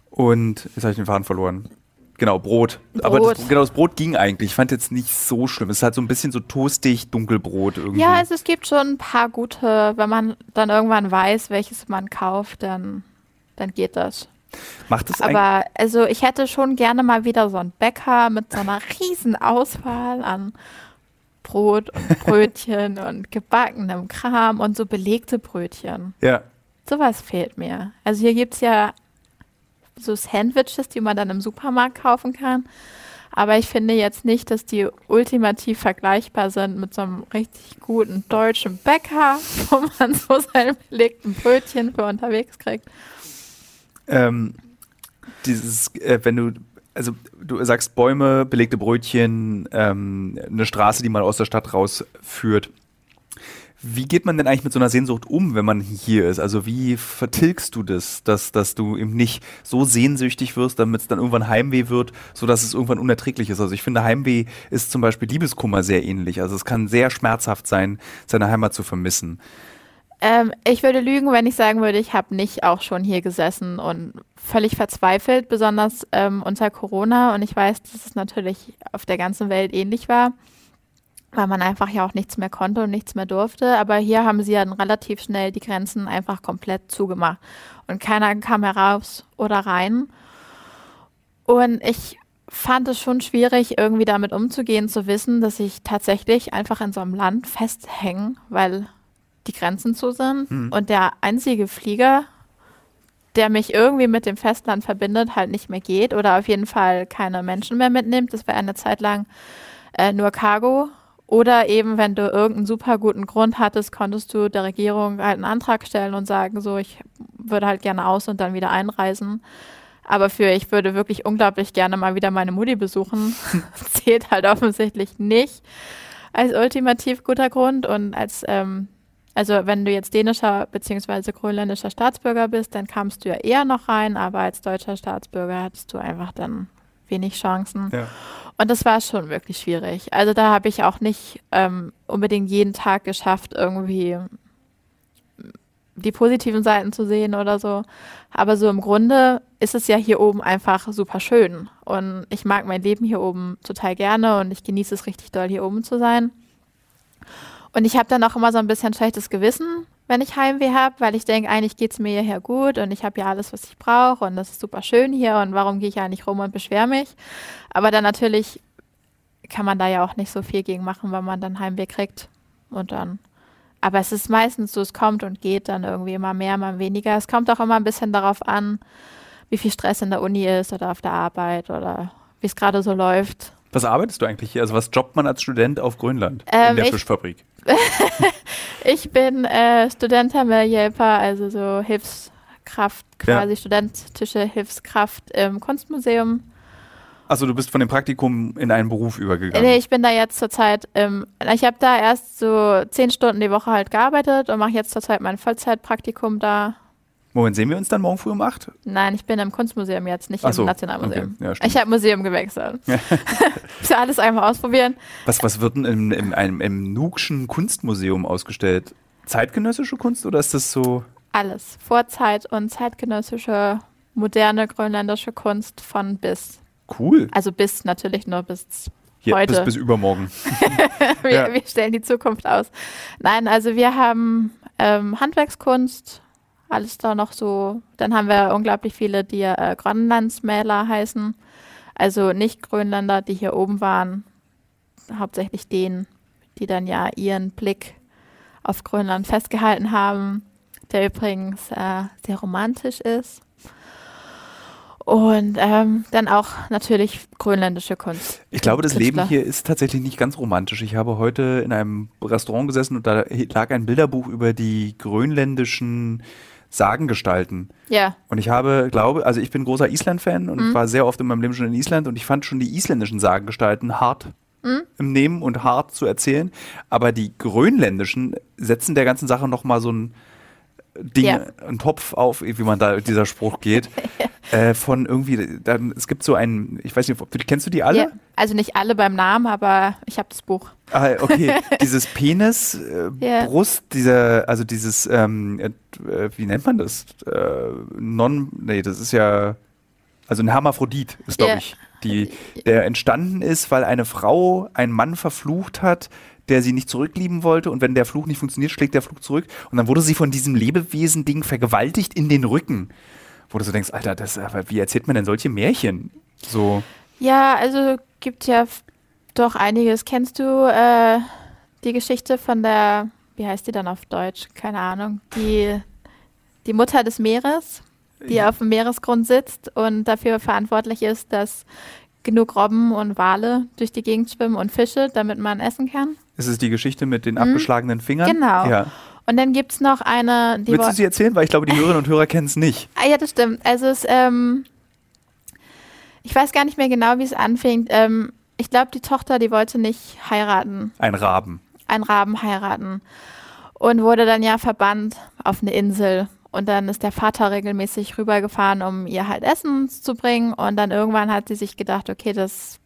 Und jetzt habe ich den Faden verloren. Genau, Brot. Brot. Aber das, genau, das Brot ging eigentlich. Ich fand jetzt nicht so schlimm. Es ist halt so ein bisschen so toastig, dunkelbrot irgendwie. Ja, also es gibt schon ein paar gute, wenn man dann irgendwann weiß, welches man kauft, dann, dann geht das. Macht es Aber also ich hätte schon gerne mal wieder so einen Bäcker mit so einer riesen Auswahl an Brot und Brötchen und gebackenem Kram und so belegte Brötchen. Ja. Sowas fehlt mir. Also hier gibt es ja so Sandwiches, die man dann im Supermarkt kaufen kann. Aber ich finde jetzt nicht, dass die ultimativ vergleichbar sind mit so einem richtig guten deutschen Bäcker, wo man so seine belegten Brötchen für unterwegs kriegt. Ähm, dieses, äh, wenn du also du sagst Bäume, belegte Brötchen, ähm, eine Straße, die mal aus der Stadt rausführt. Wie geht man denn eigentlich mit so einer Sehnsucht um, wenn man hier ist? Also wie vertilgst du das, dass, dass du eben nicht so sehnsüchtig wirst, damit es dann irgendwann Heimweh wird, sodass es irgendwann unerträglich ist? Also ich finde, Heimweh ist zum Beispiel Liebeskummer sehr ähnlich. Also es kann sehr schmerzhaft sein, seine Heimat zu vermissen. Ähm, ich würde lügen, wenn ich sagen würde, ich habe nicht auch schon hier gesessen und völlig verzweifelt, besonders ähm, unter Corona. Und ich weiß, dass es natürlich auf der ganzen Welt ähnlich war, weil man einfach ja auch nichts mehr konnte und nichts mehr durfte. Aber hier haben sie dann relativ schnell die Grenzen einfach komplett zugemacht. Und keiner kam heraus oder rein. Und ich fand es schon schwierig, irgendwie damit umzugehen, zu wissen, dass ich tatsächlich einfach in so einem Land festhänge, weil die Grenzen zu sind. Mhm. Und der einzige Flieger, der mich irgendwie mit dem Festland verbindet, halt nicht mehr geht oder auf jeden Fall keine Menschen mehr mitnimmt. Das wäre eine Zeit lang äh, nur Cargo. Oder eben, wenn du irgendeinen super guten Grund hattest, konntest du der Regierung halt einen Antrag stellen und sagen, so, ich würde halt gerne aus und dann wieder einreisen. Aber für ich würde wirklich unglaublich gerne mal wieder meine Mutti besuchen, zählt halt offensichtlich nicht als ultimativ guter Grund und als ähm, also wenn du jetzt dänischer bzw. grönländischer Staatsbürger bist, dann kamst du ja eher noch rein, aber als deutscher Staatsbürger hattest du einfach dann wenig Chancen. Ja. Und das war schon wirklich schwierig. Also da habe ich auch nicht ähm, unbedingt jeden Tag geschafft, irgendwie die positiven Seiten zu sehen oder so. Aber so im Grunde ist es ja hier oben einfach super schön. Und ich mag mein Leben hier oben total gerne und ich genieße es richtig doll, hier oben zu sein. Und ich habe dann auch immer so ein bisschen schlechtes Gewissen, wenn ich Heimweh habe, weil ich denke, eigentlich geht es mir hierher gut und ich habe ja alles, was ich brauche und das ist super schön hier und warum gehe ich ja nicht rum und beschwere mich. Aber dann natürlich kann man da ja auch nicht so viel gegen machen, weil man dann Heimweh kriegt und dann. Aber es ist meistens so, es kommt und geht dann irgendwie immer mehr, immer weniger. Es kommt auch immer ein bisschen darauf an, wie viel Stress in der Uni ist oder auf der Arbeit oder wie es gerade so läuft. Was arbeitest du eigentlich hier? Also was jobbt man als Student auf Grönland ähm, in der ich, Fischfabrik? ich bin äh, Studentenmeldhelfer, also so Hilfs Hilfskraft, quasi ja. studentische Hilfskraft im Kunstmuseum. Also du bist von dem Praktikum in einen Beruf übergegangen? Nee, ich bin da jetzt zurzeit, ähm, ich habe da erst so zehn Stunden die Woche halt gearbeitet und mache jetzt zurzeit mein Vollzeitpraktikum da. Moment, sehen wir uns dann morgen früh um 8? Nein, ich bin im Kunstmuseum jetzt, nicht so, im Nationalmuseum. Okay. Ja, ich habe Museum gewechselt. ich will alles einmal ausprobieren. Was, was wird denn im, im, im, im Nugschen Kunstmuseum ausgestellt? Zeitgenössische Kunst oder ist das so? Alles. Vorzeit und zeitgenössische, moderne grönländische Kunst von bis. Cool. Also bis natürlich nur bis Hier, heute. Bis, bis übermorgen. wir, ja. wir, stellen die Zukunft aus. Nein, also wir haben ähm, Handwerkskunst, alles da noch so. Dann haben wir unglaublich viele, die äh, Grönlandsmäler heißen. Also nicht Grönländer, die hier oben waren. Hauptsächlich denen, die dann ja ihren Blick auf Grönland festgehalten haben, der übrigens äh, sehr romantisch ist. Und ähm, dann auch natürlich grönländische Kunst. Ich glaube, das Künstler. Leben hier ist tatsächlich nicht ganz romantisch. Ich habe heute in einem Restaurant gesessen und da lag ein Bilderbuch über die grönländischen Sagengestalten. Ja. Und ich habe, glaube, also ich bin großer Island-Fan und mhm. war sehr oft in meinem Leben schon in Island und ich fand schon die isländischen Sagengestalten hart mhm. im Nehmen und hart zu erzählen. Aber die grönländischen setzen der ganzen Sache nochmal so ein Ding, ja. einen Topf auf, wie man da dieser Spruch geht, äh, von irgendwie, dann, es gibt so einen, ich weiß nicht, kennst du die alle? Ja. Also nicht alle beim Namen, aber ich habe das Buch. Ah, okay. dieses Penis, äh, yeah. Brust, dieser, also dieses, ähm, äh, wie nennt man das? Äh, non, nee, das ist ja, also ein Hermaphrodit ist, glaube yeah. ich, die, der entstanden ist, weil eine Frau einen Mann verflucht hat, der sie nicht zurücklieben wollte und wenn der Fluch nicht funktioniert, schlägt der Fluch zurück und dann wurde sie von diesem Lebewesen-Ding vergewaltigt in den Rücken. Wo du so denkst, Alter, das, wie erzählt man denn solche Märchen? So. Ja, also gibt ja doch einiges. Kennst du äh, die Geschichte von der, wie heißt die dann auf Deutsch? Keine Ahnung. Die, die Mutter des Meeres, die ja. auf dem Meeresgrund sitzt und dafür verantwortlich ist, dass genug Robben und Wale durch die Gegend schwimmen und Fische, damit man essen kann. Ist es die Geschichte mit den mhm. abgeschlagenen Fingern? Genau. Ja. Und dann gibt es noch eine. Willst du sie erzählen? Weil ich glaube, die Hörerinnen und Hörer kennen es nicht. Ah, ja, das stimmt. Also, es, ähm, ich weiß gar nicht mehr genau, wie es anfing. Ähm, ich glaube, die Tochter, die wollte nicht heiraten. Ein Raben. Ein Raben heiraten. Und wurde dann ja verbannt auf eine Insel. Und dann ist der Vater regelmäßig rübergefahren, um ihr halt Essen zu bringen. Und dann irgendwann hat sie sich gedacht, okay, das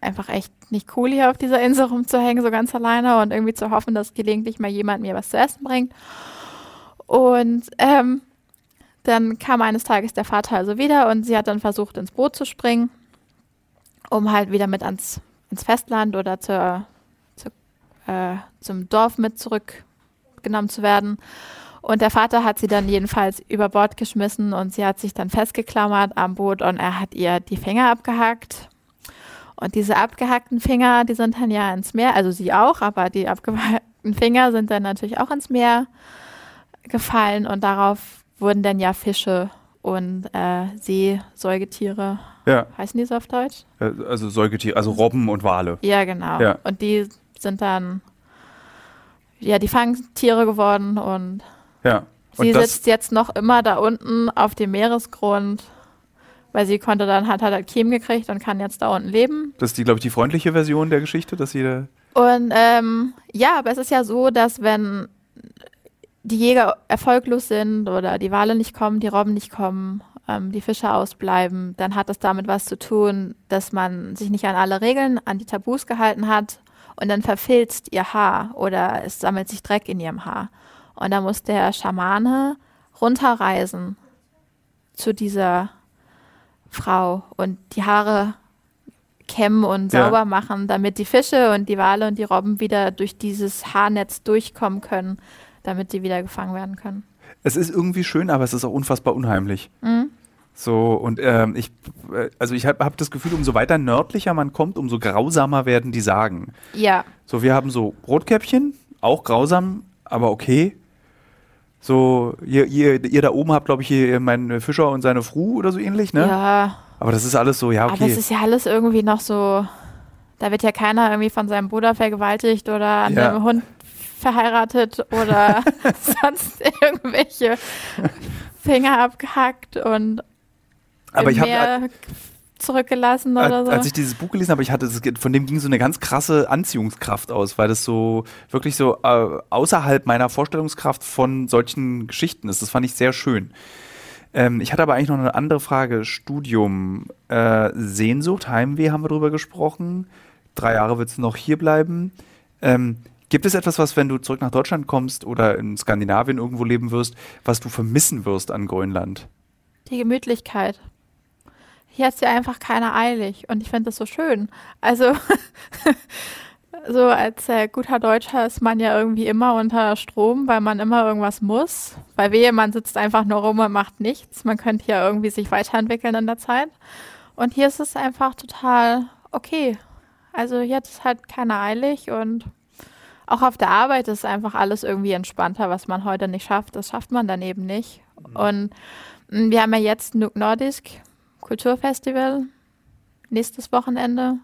einfach echt nicht cool, hier auf dieser Insel rumzuhängen, so ganz alleine und irgendwie zu hoffen, dass gelegentlich mal jemand mir was zu essen bringt. Und ähm, dann kam eines Tages der Vater also wieder und sie hat dann versucht, ins Boot zu springen, um halt wieder mit ans, ins Festland oder zur, zur, äh, zum Dorf mit zurückgenommen zu werden. Und der Vater hat sie dann jedenfalls über Bord geschmissen und sie hat sich dann festgeklammert am Boot und er hat ihr die Finger abgehackt und diese abgehackten Finger, die sind dann ja ins Meer, also sie auch, aber die abgehackten Finger sind dann natürlich auch ins Meer gefallen und darauf wurden dann ja Fische und äh, Seesäugetiere. Ja. Heißen die so auf Deutsch? Äh, also Säugetiere, also Robben und Wale. Ja, genau. Ja. Und die sind dann ja die Fangtiere geworden und ja. Und sie sitzt jetzt noch immer da unten auf dem Meeresgrund weil sie konnte dann, hat, hat halt Kiem gekriegt und kann jetzt da unten leben. Das ist die, glaube ich, die freundliche Version der Geschichte, dass sie Und ähm, ja, aber es ist ja so, dass wenn die Jäger erfolglos sind oder die Wale nicht kommen, die Robben nicht kommen, ähm, die Fische ausbleiben, dann hat das damit was zu tun, dass man sich nicht an alle Regeln, an die Tabus gehalten hat und dann verfilzt ihr Haar oder es sammelt sich Dreck in ihrem Haar. Und da muss der Schamane runterreisen zu dieser Frau und die Haare kämmen und sauber ja. machen, damit die Fische und die Wale und die Robben wieder durch dieses Haarnetz durchkommen können, damit sie wieder gefangen werden können. Es ist irgendwie schön, aber es ist auch unfassbar unheimlich. Mhm. So, und ähm, ich, äh, also ich habe hab das Gefühl, umso weiter nördlicher man kommt, umso grausamer werden die Sagen. Ja. So, wir haben so Rotkäppchen, auch grausam, aber okay. So, ihr, ihr, ihr da oben habt, glaube ich, hier meinen Fischer und seine Fru oder so ähnlich, ne? Ja. Aber das ist alles so, ja, okay. Aber das ist ja alles irgendwie noch so, da wird ja keiner irgendwie von seinem Bruder vergewaltigt oder an ja. einem Hund verheiratet oder sonst irgendwelche Finger abgehackt und Aber ich habe, zurückgelassen oder als, so. als ich dieses Buch gelesen habe, ich hatte, von dem ging so eine ganz krasse Anziehungskraft aus, weil das so wirklich so äh, außerhalb meiner Vorstellungskraft von solchen Geschichten ist. Das fand ich sehr schön. Ähm, ich hatte aber eigentlich noch eine andere Frage. Studium, äh, Sehnsucht, Heimweh haben wir drüber gesprochen. Drei Jahre willst du noch hier bleiben. Ähm, gibt es etwas, was, wenn du zurück nach Deutschland kommst oder in Skandinavien irgendwo leben wirst, was du vermissen wirst an Grönland? Die Gemütlichkeit. Hier ist ja einfach keiner eilig und ich finde das so schön. Also, so als äh, guter Deutscher ist man ja irgendwie immer unter Strom, weil man immer irgendwas muss. Bei wehe, man sitzt einfach nur rum und macht nichts. Man könnte ja irgendwie sich weiterentwickeln in der Zeit. Und hier ist es einfach total okay. Also jetzt ist halt keiner eilig und auch auf der Arbeit ist einfach alles irgendwie entspannter, was man heute nicht schafft. Das schafft man dann eben nicht. Und mh, wir haben ja jetzt Nuuk Nordisk Kulturfestival nächstes Wochenende.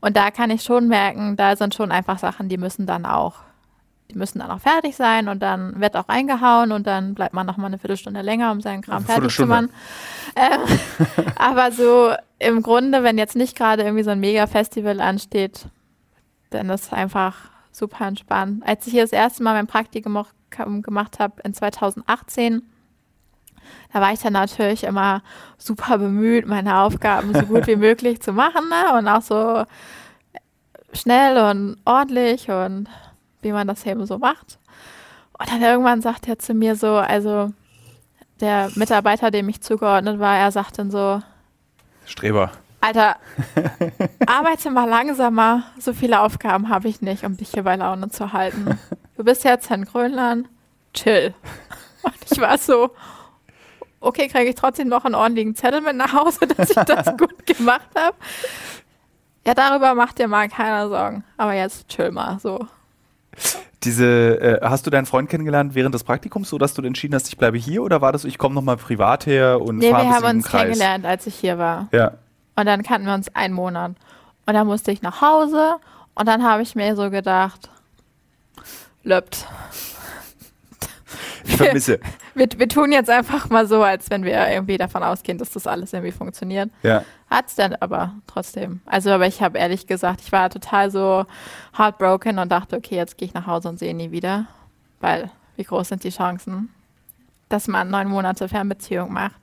Und da kann ich schon merken, da sind schon einfach Sachen, die müssen dann auch, die müssen dann auch fertig sein und dann wird auch eingehauen und dann bleibt man noch mal eine Viertelstunde länger, um seinen Kram fertig zu machen. Ähm, aber so im Grunde, wenn jetzt nicht gerade irgendwie so ein Mega-Festival ansteht, dann ist einfach super entspannt. Als ich hier das erste Mal mein Praktikum gemacht habe in 2018, da war ich dann natürlich immer super bemüht, meine Aufgaben so gut wie möglich zu machen ne? und auch so schnell und ordentlich und wie man das eben so macht. Und dann irgendwann sagt er zu mir so, also der Mitarbeiter, dem ich zugeordnet war, er sagt dann so, Streber. Alter, arbeite mal langsamer. So viele Aufgaben habe ich nicht, um dich hier bei Laune zu halten. Du bist jetzt in Grönland. Chill. Und ich war so, okay, kriege ich trotzdem noch einen ordentlichen Zettel mit nach Hause, dass ich das gut gemacht habe. Ja, darüber macht dir mal keiner Sorgen. Aber jetzt chill mal so. Diese, äh, hast du deinen Freund kennengelernt während des Praktikums, so dass du entschieden hast, ich bleibe hier oder war das, ich komme nochmal privat her und Nee, fahre ein wir bisschen haben im uns Kreis? kennengelernt, als ich hier war. Ja. Und dann kannten wir uns einen Monat. Und dann musste ich nach Hause und dann habe ich mir so gedacht, löppt. Ich vermisse. Wir, wir tun jetzt einfach mal so, als wenn wir irgendwie davon ausgehen, dass das alles irgendwie funktioniert. ja. Hat's dann aber trotzdem. Also, aber ich habe ehrlich gesagt, ich war total so heartbroken und dachte, okay, jetzt gehe ich nach Hause und sehe ihn nie wieder. Weil, wie groß sind die Chancen, dass man neun Monate Fernbeziehung macht?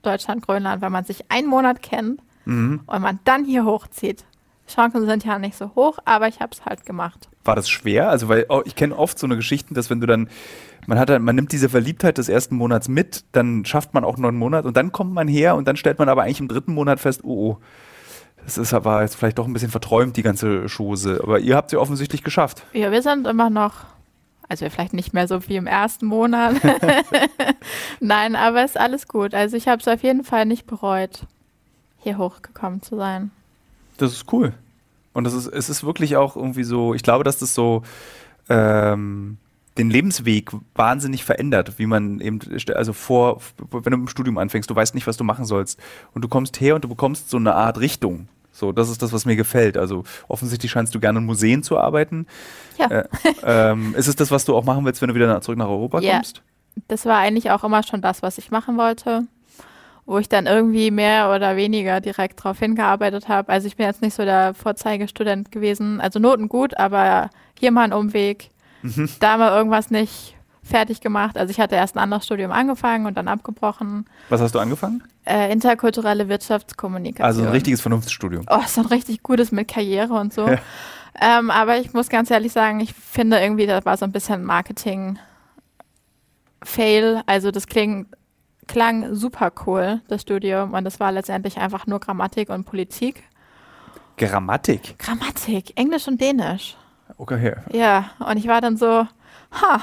Deutschland, Grönland, wenn man sich einen Monat kennt Mhm. und man dann hier hochzieht. Chancen sind ja nicht so hoch, aber ich habe es halt gemacht. War das schwer? Also, weil oh, ich kenne oft so eine Geschichten, dass wenn du dann, man hat dann, man nimmt diese Verliebtheit des ersten Monats mit, dann schafft man auch noch einen Monat und dann kommt man her und dann stellt man aber eigentlich im dritten Monat fest, oh, oh, das ist aber jetzt vielleicht doch ein bisschen verträumt, die ganze Chose. Aber ihr habt sie offensichtlich geschafft. Ja, wir sind immer noch, also vielleicht nicht mehr so wie im ersten Monat. Nein, aber ist alles gut. Also ich habe es auf jeden Fall nicht bereut, hier hochgekommen zu sein. Das ist cool. Und das ist, es ist wirklich auch irgendwie so, ich glaube, dass das so ähm, den Lebensweg wahnsinnig verändert, wie man eben, also vor, wenn du im Studium anfängst, du weißt nicht, was du machen sollst. Und du kommst her und du bekommst so eine Art Richtung. So, das ist das, was mir gefällt. Also offensichtlich scheinst du gerne in Museen zu arbeiten. Ja. Äh, ähm, ist es das, was du auch machen willst, wenn du wieder nach, zurück nach Europa Ja. kommst? Das war eigentlich auch immer schon das, was ich machen wollte, wo ich dann irgendwie mehr oder weniger direkt drauf hingearbeitet habe. Also ich bin jetzt nicht so der Vorzeigestudent gewesen, also Noten gut, aber hier mal ein Umweg, Mhm. da mal irgendwas nicht fertig gemacht. Also ich hatte erst ein anderes Studium angefangen und dann abgebrochen. Was hast du angefangen? Äh, interkulturelle Wirtschaftskommunikation. Also ein richtiges Vernunftsstudium. Oh, so ein richtig gutes mit Karriere und so. Ja. Ähm, aber ich muss ganz ehrlich sagen, ich finde irgendwie, das war so ein bisschen Marketing-Fail. Also das klingt, klang super cool, das Studium. Und das war letztendlich einfach nur Grammatik und Politik. Grammatik. Grammatik, Englisch und Dänisch. Okay. Ja, und ich war dann so, ha,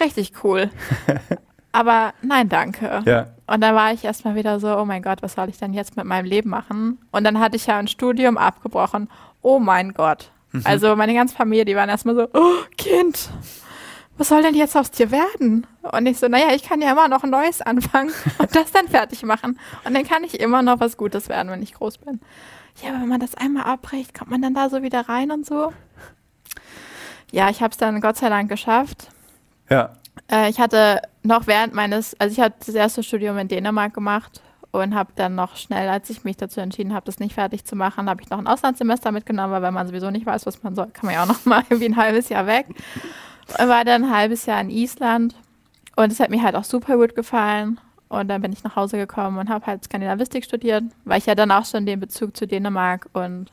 richtig cool. Aber nein, danke. Ja. Und dann war ich erstmal wieder so, oh mein Gott, was soll ich denn jetzt mit meinem Leben machen? Und dann hatte ich ja ein Studium abgebrochen. Oh mein Gott. Also meine ganze Familie, die waren erstmal so, oh, Kind, was soll denn jetzt aus dir werden? Und ich so, naja, ich kann ja immer noch ein neues anfangen und das dann fertig machen. Und dann kann ich immer noch was Gutes werden, wenn ich groß bin. Ja, aber wenn man das einmal abbricht, kommt man dann da so wieder rein und so. Ja, ich habe es dann Gott sei Dank geschafft. Ja. Äh, ich hatte noch während meines, also ich habe das erste Studium in Dänemark gemacht und habe dann noch schnell, als ich mich dazu entschieden habe, das nicht fertig zu machen, habe ich noch ein Auslandssemester mitgenommen, weil wenn man sowieso nicht weiß, was man soll, kann man ja auch noch mal irgendwie ein halbes Jahr weg. War dann ein halbes Jahr in Island und es hat mir halt auch super gut gefallen. Und dann bin ich nach Hause gekommen und habe halt Skandinavistik studiert, weil ich ja dann auch schon den Bezug zu Dänemark und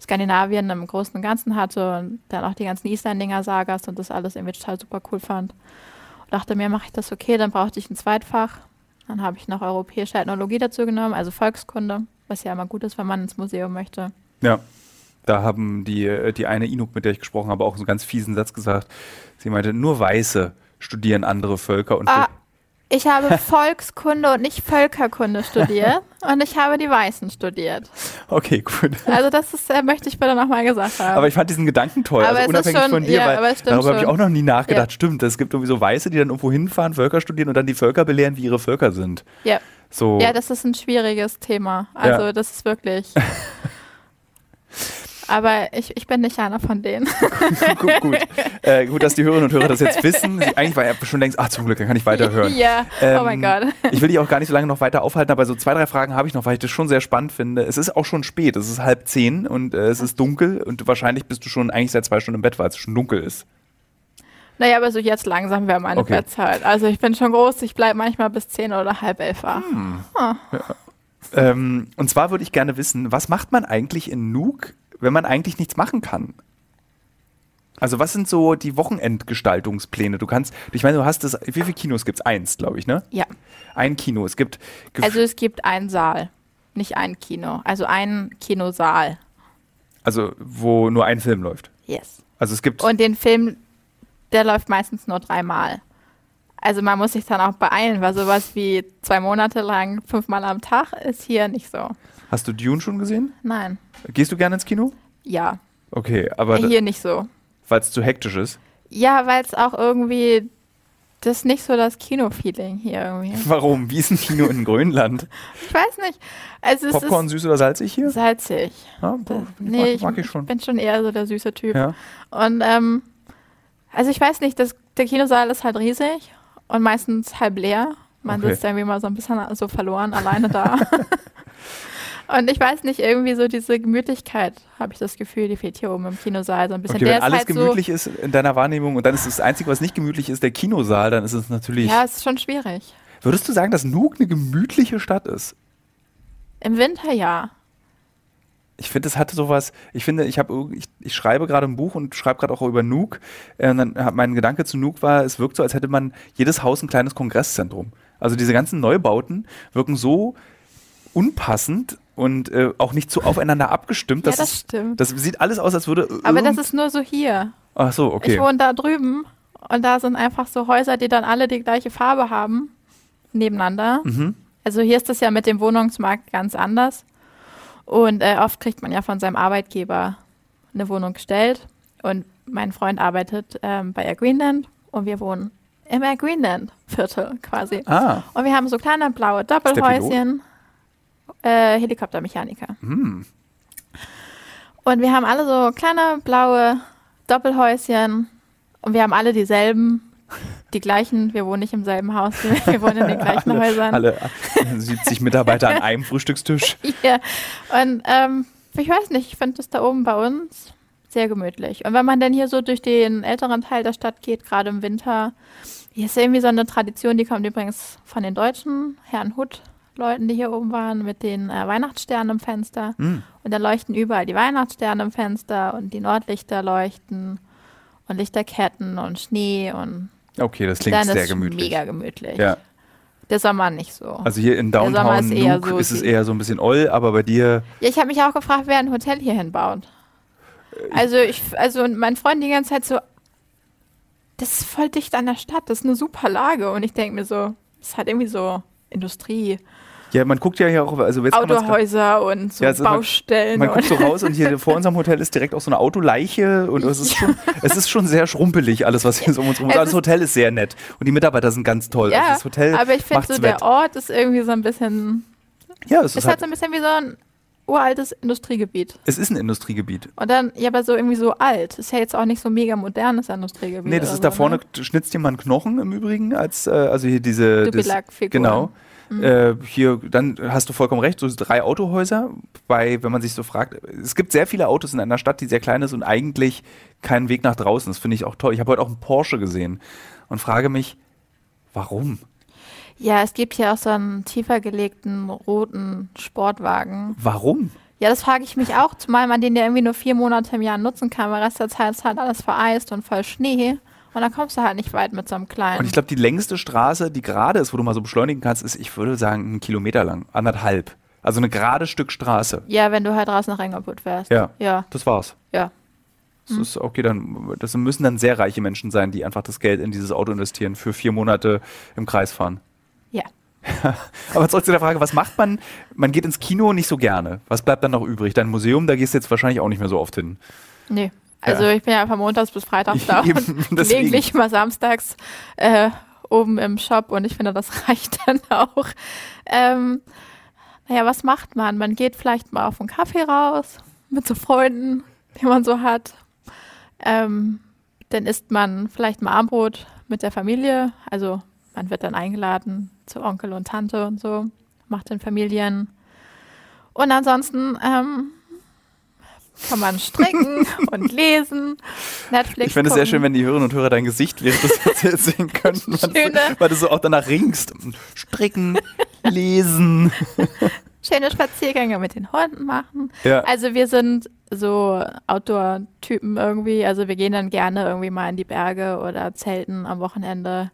Skandinavien im Großen und Ganzen hatte und dann auch die ganzen Islandinger Sagas und das alles irgendwie total super cool fand. Und dachte mir, mache ich das okay, dann brauchte ich ein Zweitfach. Dann habe ich noch europäische Ethnologie dazu genommen, also Volkskunde, was ja immer gut ist, wenn man ins Museum möchte. Ja. Da haben die, äh, die eine Inuk, mit der ich gesprochen habe, auch so einen ganz fiesen Satz gesagt. Sie meinte, nur Weiße studieren andere Völker und ah, ich habe Volkskunde und nicht Völkerkunde studiert und ich habe die Weißen studiert. Okay, gut. Also das ist, äh, möchte ich bitte nochmal gesagt haben. Aber ich fand diesen Gedanken toll, Aber also unabhängig schon- von dir, ja, weil darüber habe ich auch noch nie nachgedacht. Ja. Stimmt, es gibt irgendwie so Weiße, die dann irgendwo hinfahren, Völker studieren und dann die Völker belehren, wie ihre Völker sind. ja. So. ja, das ist ein schwieriges Thema. Also Ja. das ist wirklich. Aber ich, ich bin nicht einer von denen. gut, gut. Äh, gut, dass die Hörerinnen und Hörer das jetzt wissen. Sie, eigentlich war er schon längst, ach zum Glück, dann kann ich weiterhören. ja, oh mein Ähm, Gott. Ich will dich auch gar nicht so lange noch weiter aufhalten, aber so zwei, drei Fragen habe ich noch, weil ich das schon sehr spannend finde. Es ist auch schon spät, es ist halb zehn und äh, es ist dunkel und wahrscheinlich bist du schon eigentlich seit zwei Stunden im Bett, weil es schon dunkel ist. Naja, aber so jetzt langsam wäre meine Okay. Bettzeit. Also ich bin schon groß, ich bleibe manchmal bis zehn oder halb elf wach. Hm. Ähm, und zwar würde ich gerne wissen, was macht man eigentlich in Nuuk, wenn man eigentlich nichts machen kann? Also was sind so die Wochenendgestaltungspläne? Du kannst, ich meine, du hast das, wie viele Kinos gibt es? Eins, glaube ich, ne? Ja. Ein Kino. Es gibt, Also es gibt einen Saal, nicht ein Kino. Also einen Kinosaal. also wo nur ein Film läuft. Yes. Also es gibt, Und den Film, der läuft meistens nur dreimal. Also man muss sich dann auch beeilen, weil sowas wie zwei Monate lang fünfmal am Tag ist hier nicht so. Hast du Dune schon gesehen? Nein. Gehst du gerne ins Kino? Ja, Okay, aber hier nicht so. weil es zu hektisch ist. Ja, weil es auch irgendwie, das ist nicht so das Kino-Feeling hier irgendwie. Warum? Wie ist ein Kino in Grönland? Ich weiß nicht. Also es Popcorn süß oder salzig hier? salzig. Ja, Das, mag, nee, ich, mag ich schon. bin schon eher so der süße Typ. Ja. Und ähm, also ich weiß nicht, das, der Kinosaal ist halt riesig und meistens halb leer. Man Okay. sitzt irgendwie mal so ein bisschen so verloren alleine da. und ich weiß nicht, irgendwie so diese Gemütlichkeit, habe ich das Gefühl, die fehlt hier oben im Kinosaal so ein bisschen. Okay, der wenn ist alles halt gemütlich ist in deiner Wahrnehmung und dann ist das Einzige, was nicht gemütlich ist, der Kinosaal, dann ist es so. natürlich. Ja, ist schon schwierig. Würdest du sagen, dass Nuuk eine gemütliche Stadt ist? Im Winter ja. Ich finde, es hatte sowas, ich finde, ich habe ich, ich schreibe gerade ein Buch und schreibe gerade auch über Nuuk. Äh, und dann hat mein Gedanke zu Nuuk war, es wirkt so, als hätte man jedes Haus ein kleines Kongresszentrum. Also diese ganzen Neubauten wirken so unpassend und äh, auch nicht so aufeinander abgestimmt. Ja, dass das es, stimmt. das sieht alles aus, als würde. Aber das ist nur so hier. Ach so, Ich okay. wohne da drüben und da sind einfach so Häuser, die dann alle die gleiche Farbe haben, nebeneinander. Mhm. Also hier ist das ja mit dem Wohnungsmarkt ganz anders. Und äh, oft kriegt man ja von seinem Arbeitgeber eine Wohnung gestellt. Und mein Freund arbeitet ähm, bei Air Greenland und wir wohnen im Air Greenland Viertel quasi. Ah, Und wir haben so kleine blaue? Doppelhäuschen. Äh, Helikoptermechaniker. hm. Und wir haben alle so kleine blaue Doppelhäuschen und wir haben alle dieselben, die gleichen. Wir wohnen nicht im selben Haus, wir wohnen in den gleichen alle, Häusern. alle 70 Mitarbeiter an einem Frühstückstisch. Ja. Und ähm, ich weiß nicht, ich finde das da oben bei uns sehr gemütlich. Und wenn man dann hier so durch den älteren Teil der Stadt geht, gerade im Winter, hier ist irgendwie so eine Tradition, die kommt übrigens von den deutschen Herrn Hutt. Leuten, die hier oben waren, mit den äh, Weihnachtssternen im Fenster. Hm. Und da leuchten überall die Weihnachtssterne im Fenster und die Nordlichter leuchten und Lichterketten und Schnee und Okay, das klingt sehr ist gemütlich. mega gemütlich. Ja, Der Sommer nicht so. also hier in Downtown ist eher Nuuk so ist es eher so ein bisschen oll, aber bei dir, Ja, ich habe mich auch gefragt, wer ein Hotel hier hinbaut. Also ich, also mein Freund die ganze Zeit so, das ist voll dicht an der Stadt, das ist eine super Lage. Und ich denke mir so, das ist halt irgendwie so Industrie, ja, man guckt ja hier auch, also jetzt Autohäuser und so Ja, man- Baustellen. Man und guckt so raus und hier vor unserem Hotel ist direkt auch so eine Autoleiche und es ist schon, es ist schon sehr schrumpelig, alles, was hier so um uns rum ist. Aber das Hotel ist sehr nett und die Mitarbeiter sind ganz toll. also ja, das Hotel aber ich finde so, der Ort ist irgendwie so ein bisschen, Ja, es ist ist halt so ein bisschen wie so ein uraltes Industriegebiet. Es ist ein Industriegebiet. Und dann, ja, aber so irgendwie so alt. Ist ja jetzt auch nicht so mega modernes Industriegebiet. Nee, das ist da so, vorne, Ne? schnitzt jemand Knochen im Übrigen, als, äh, also hier diese. Dubilak-Figuren. Genau. Mhm. Äh, hier, dann hast du vollkommen recht, so drei Autohäuser, bei, wenn man sich so fragt, es gibt sehr viele Autos in einer Stadt, die sehr klein ist und eigentlich keinen Weg nach draußen. Das finde ich auch toll. Ich habe heute auch einen Porsche gesehen und frage mich, warum? Ja, es gibt hier auch so einen tiefer gelegten roten Sportwagen. Warum? Ja, das frage ich mich auch, zumal man den ja irgendwie nur vier Monate im Jahr nutzen kann, weil Rest der Zeit ist halt alles vereist und voll Schnee. Und dann kommst du halt nicht weit mit so einem kleinen. Und ich glaube, die längste Straße, die gerade ist, wo du mal so beschleunigen kannst, ist, ich würde sagen, einen Kilometer lang, anderthalb. Also eine gerade Stück Straße. ja, wenn du halt draußen nach Engelbut fährst. Ja. Ja, Das war's. ja. Das ist okay, dann das müssen dann sehr reiche Menschen sein, die einfach das Geld in dieses Auto investieren, für vier Monate im Kreis fahren. Ja. Aber zurück zu der Frage, was macht man? Man geht ins Kino nicht so gerne. Was bleibt dann noch übrig? Dein Museum, da gehst du jetzt wahrscheinlich auch nicht mehr so oft hin. Nee. Also Ja. ich bin ja von montags bis freitags da Eben, und gelegentlich mal samstags äh, oben im Shop und ich finde, das reicht dann auch. Ähm, naja, was macht man? Man geht vielleicht mal auf einen Kaffee raus mit so Freunden, die man so hat. Ähm, dann isst man vielleicht mal Abendbrot mit der Familie. Also man wird dann eingeladen zu Onkel und Tante und so, macht den Familien. Und ansonsten ähm, kann man stricken und lesen, Netflix Ich fände es sehr schön, wenn die Hörerinnen und Hörer dein Gesicht während des Erzählens sehen könnten, weil, du, weil du so auch danach ringst. Stricken, lesen. schöne Spaziergänge mit den Hunden machen. Ja. Also wir sind so Outdoor-Typen irgendwie. Also wir gehen dann gerne irgendwie mal in die Berge oder zelten am Wochenende.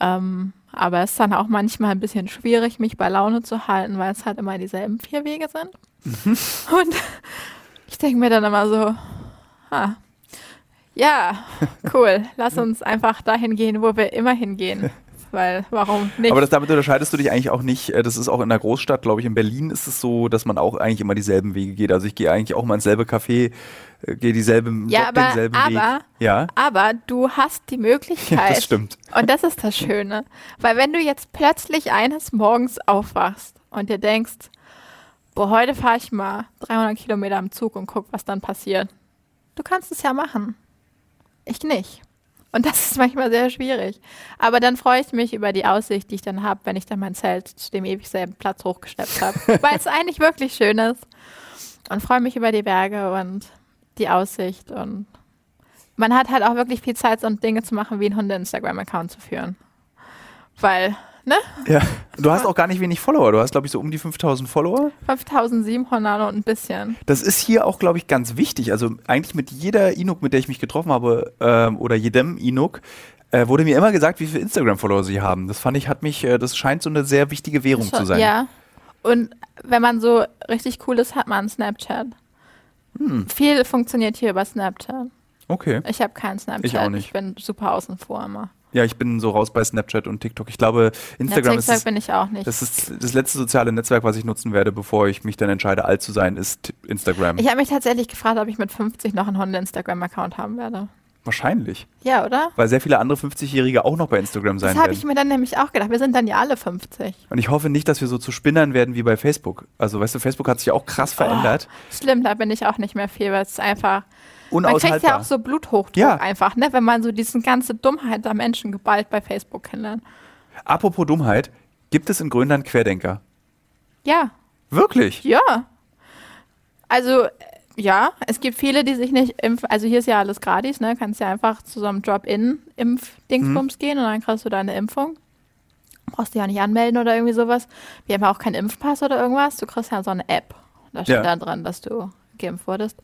Ähm, aber es ist dann auch manchmal ein bisschen schwierig, mich bei Laune zu halten, weil es halt immer dieselben vier Wege sind. Mhm. Und ich denke mir dann immer so, ah, ja, cool, lass uns einfach dahin gehen, wo wir immer hingehen. Weil warum nicht? Aber das, damit unterscheidest du dich eigentlich auch nicht. äh, Das ist auch in der Großstadt, glaube ich, in Berlin ist es so, dass man auch eigentlich immer dieselben Wege geht. Also ich gehe eigentlich auch mal ins selbe Café, äh, gehe dieselben, Ja, aber- denselben Weg. aber- Ja, Aber du hast die Möglichkeit. das stimmt. Und das ist das Schöne. Weil wenn du jetzt plötzlich eines Morgens aufwachst und dir denkst, boah, heute fahre ich mal 300 Kilometer im Zug und guck, was dann passiert. Du kannst es ja machen. Ich nicht. Und das ist manchmal sehr schwierig. Aber dann freue ich mich über die Aussicht, die ich dann habe, wenn ich dann mein Zelt zu dem ewig selben Platz hochgesteppt habe. weil es eigentlich wirklich schön ist. Und freue mich über die Berge und die Aussicht. Und man hat halt auch wirklich viel Zeit, so Dinge zu machen, wie einen Hunde-Instagram-Account zu führen. Weil, ne? Ja. Du hast auch gar nicht wenig Follower. Du hast, glaube ich, so um die 5000 Follower. 5700 und ein bisschen. Das ist hier auch, glaube ich, ganz wichtig. Also eigentlich mit jeder Inuk, mit der ich mich getroffen habe, ähm, oder jedem Inuk, äh, wurde mir immer gesagt, wie viele Instagram-Follower sie haben. Das fand ich, hat mich, äh, das scheint so eine sehr wichtige Währung zu Schon- sein. Ja. Und wenn man so richtig cool ist, hat man Snapchat. Hm. Viel funktioniert hier über Snapchat. Okay. Ich habe keinen Snapchat. Ich auch nicht. Ich bin super außen vor immer. Ja, ich bin so raus bei Snapchat und TikTok. Ich glaube, Instagram ja, ist TikTok das, bin ich auch nicht. das ist das letzte soziale Netzwerk, was ich nutzen werde, bevor ich mich dann entscheide, alt zu sein, ist Instagram. ich habe mich tatsächlich gefragt, ob ich mit 50 noch einen Hunde-Instagram-Account haben werde. Wahrscheinlich. Ja, oder? Weil sehr viele andere 50-Jährige auch noch bei Instagram sein Das habe werden. ich mir dann nämlich auch gedacht. Wir sind dann ja alle 50. Und ich hoffe nicht, dass wir so zu Spinnern werden wie bei Facebook. Also, weißt du, Facebook hat sich ja auch krass verändert. Schlimm, da bin ich auch nicht mehr viel, weil es einfach. Man kriegt ja auch so Bluthochdruck Ja. einfach, ne? Wenn man so diese ganze Dummheit der Menschen geballt bei Facebook kennenlernt. Apropos Dummheit, gibt es in Grönland Querdenker? Ja, Wirklich? ja. Also, ja, es gibt viele, die sich nicht impfen. Also hier ist ja alles gratis, ne? Kannst ja einfach zu so einem Drop-in-Impf-Dingsbums gehen und dann kriegst du deine Impfung. Brauchst dich ja nicht anmelden oder irgendwie sowas. Wir haben ja auch keinen Impfpass oder irgendwas. Du kriegst ja so eine App. Da steht Ja. da dran, dass du geimpft wurdest.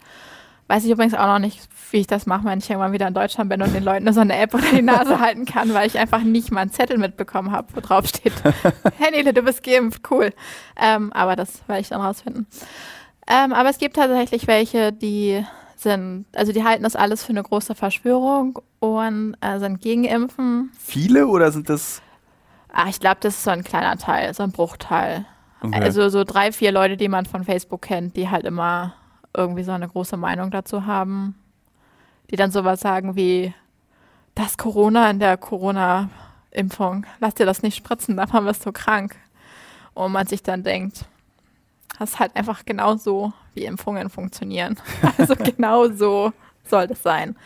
Weiß ich übrigens auch noch nicht, wie ich das mache, wenn ich irgendwann wieder in Deutschland bin und den Leuten nur so eine App unter die Nase halten kann, weil ich einfach nicht mal einen Zettel mitbekommen habe, wo drauf steht, hey Nele, du bist geimpft, cool. Ähm, aber das werde ich dann rausfinden. Ähm, aber es gibt tatsächlich welche, die sind, also die halten das alles für eine große Verschwörung und äh, sind gegen Impfen. Viele oder sind das. Ah, ich glaube, das ist so ein kleiner Teil, so ein Bruchteil. Okay. Also so drei, vier Leute, die man von Facebook kennt, die halt immer irgendwie so eine große Meinung dazu haben, die dann sowas sagen wie, das Corona in der Corona-Impfung, lass dir das nicht spritzen, davon wirst du krank. Und man sich dann denkt, Das ist halt einfach genau so, wie Impfungen funktionieren. Also genau so soll das sein.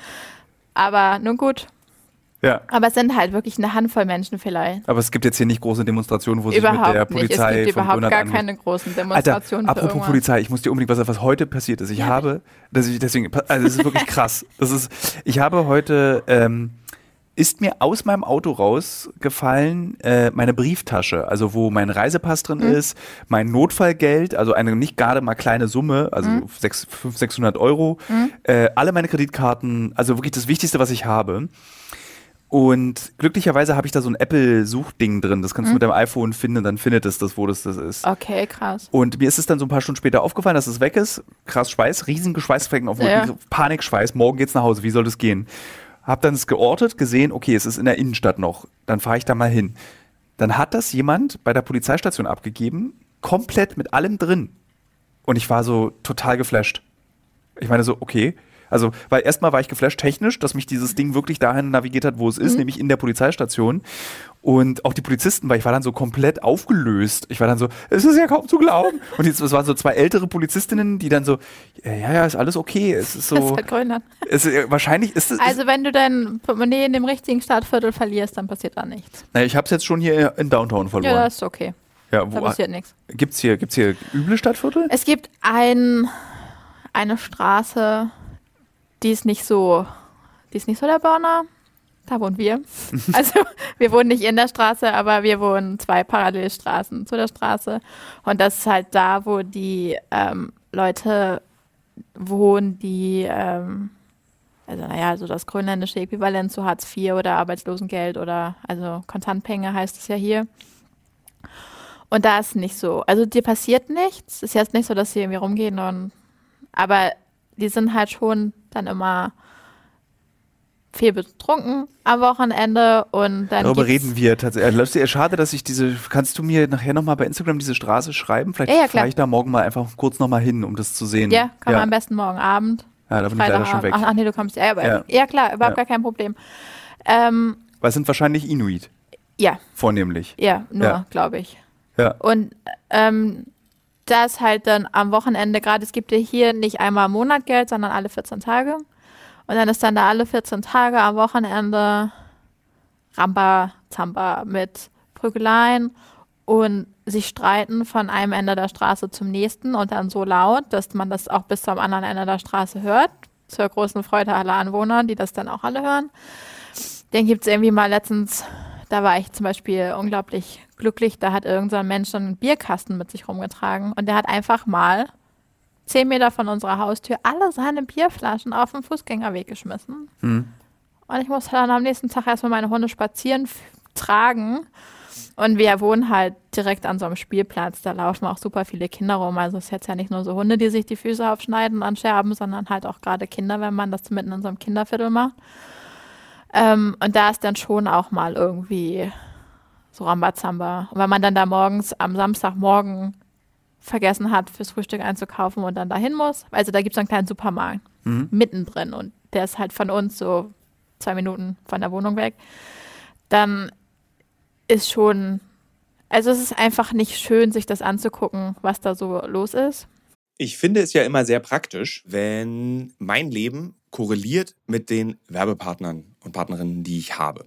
Aber nun gut. Ja. Aber es sind halt wirklich eine Handvoll Menschen vielleicht. Aber es gibt jetzt hier nicht große Demonstrationen, wo sich Überhaupt mit der nicht. Polizei Es gibt überhaupt Donut gar keine großen Alter, Demonstrationen. für apropos. Polizei, ich muss dir unbedingt was, was heute passiert ist. Ich Ja. habe, das ich deswegen, also das ist wirklich krass. Das ist, ich habe heute, ähm, ist mir aus meinem Auto rausgefallen äh, meine Brieftasche, also wo mein Reisepass drin Mhm. ist, mein Notfallgeld, also eine nicht gerade mal kleine Summe, also Mhm. sechs- 500, 600 Euro, äh, alle meine Kreditkarten, also wirklich das Wichtigste, was ich habe. Und glücklicherweise habe ich da so ein Apple-Suchding drin. Das Mhm. kannst du mit deinem iPhone finden, dann findet es das, wo das, das ist. Okay, krass. Und mir ist es dann so ein paar Stunden später aufgefallen, dass es weg ist. Krass Schweiß, riesige Schweißflecken auf dem Ja. Rücken, Panikschweiß. Morgen geht's nach Hause. Wie soll das gehen? Hab dann es geortet, gesehen, okay, es ist in der Innenstadt noch. Dann fahre ich da mal hin. Dann hat das jemand bei der Polizeistation abgegeben, komplett mit allem drin. Und ich war so total geflasht. Ich meine so, okay. Also, weil erstmal war ich geflasht technisch, dass mich dieses Ding wirklich dahin navigiert hat, wo es ist, nämlich in der Polizeistation. Und auch die Polizisten, weil ich war dann so komplett aufgelöst. Ich war dann so, es ist ja kaum zu glauben. Und jetzt, es waren so zwei ältere Polizistinnen, die dann so, ja, ja, ist alles okay. Es ist Das ist so, Grönland. es, ist- wahrscheinlich ist es, Also wenn du dein Portemonnaie in dem richtigen Stadtviertel verlierst, dann passiert da nichts. na, ich habe es jetzt schon hier in Downtown Ja, verloren. das ist okay. Ja, Da wo, passiert nichts. gibt's hier, gibt's hier üble Stadtviertel? Es gibt ein, eine Straße, die ist nicht so, die ist nicht so der Burner. Da wohnen wir. Also wir wohnen nicht in der Straße, aber wir wohnen zwei Parallelstraßen zu der Straße. Und das ist halt da, wo die ähm, Leute wohnen, die, ähm, also naja, so das grönländische Äquivalent zu Hartz IV oder Arbeitslosengeld oder also Kontantpenge heißt es ja hier. Und da ist nicht so. Also dir passiert nichts. Ist jetzt nicht so, dass sie irgendwie rumgehen und aber die sind halt schon dann immer viel betrunken am Wochenende und dann Darüber reden wir tatsächlich. Äh, Lustig, Schade, dass ich diese. Kannst du mir nachher nochmal bei Instagram diese Straße schreiben? Vielleicht Ja, ja, fahre ich da morgen mal einfach kurz nochmal hin, um das zu sehen. Ja, kann ja. man am besten morgen Abend. Ja, da bin ich leider schon weg. Ach, ach nee, du kommst. Ja, aber, Ja. ja. klar, überhaupt Ja. gar kein Problem. Ähm, Weil es sind wahrscheinlich Inuit, ja, vornehmlich. ja, nur, Ja. glaube ich. Ja. Und ähm, das halt dann am Wochenende, gerade es gibt ja hier nicht einmal im Monat Geld, sondern alle 14 Tage. Und dann ist dann da alle 14 Tage am Wochenende Ramba, Zamba mit Prügeleien und sich streiten von einem Ende der Straße zum nächsten und dann so laut, dass man das auch bis zum anderen Ende der Straße hört. Zur großen Freude aller Anwohner, die das dann auch alle hören. Den gibt es irgendwie mal letztens, da war ich zum Beispiel unglaublich glücklich, da hat irgendein so Mensch einen Bierkasten mit sich rumgetragen und der hat einfach mal zehn Meter von unserer Haustür alle seine Bierflaschen auf den Fußgängerweg geschmissen. Hm. Und ich musste dann am nächsten Tag erstmal meine Hunde spazieren tragen. Und wir wohnen halt direkt an so einem Spielplatz. Da laufen auch super viele Kinder rum. Also es ist jetzt ja nicht nur so Hunde, die sich die Füße aufschneiden an Scherben, sondern halt auch gerade Kinder, wenn man das mitten in so einem Kinderviertel macht. Ähm, und da ist dann schon auch mal irgendwie so Rambazamba. Und wenn man dann da morgens am Samstagmorgen vergessen hat, fürs Frühstück einzukaufen und dann dahin muss. Also da gibt es einen kleinen Supermarkt Mhm. mittendrin und der ist halt von uns so zwei Minuten von der Wohnung weg. Dann ist schon, also es ist einfach nicht schön, sich das anzugucken, was da so los ist. Ich finde es ja immer sehr praktisch, wenn mein Leben korreliert mit den Werbepartnern und Partnerinnen, die ich habe.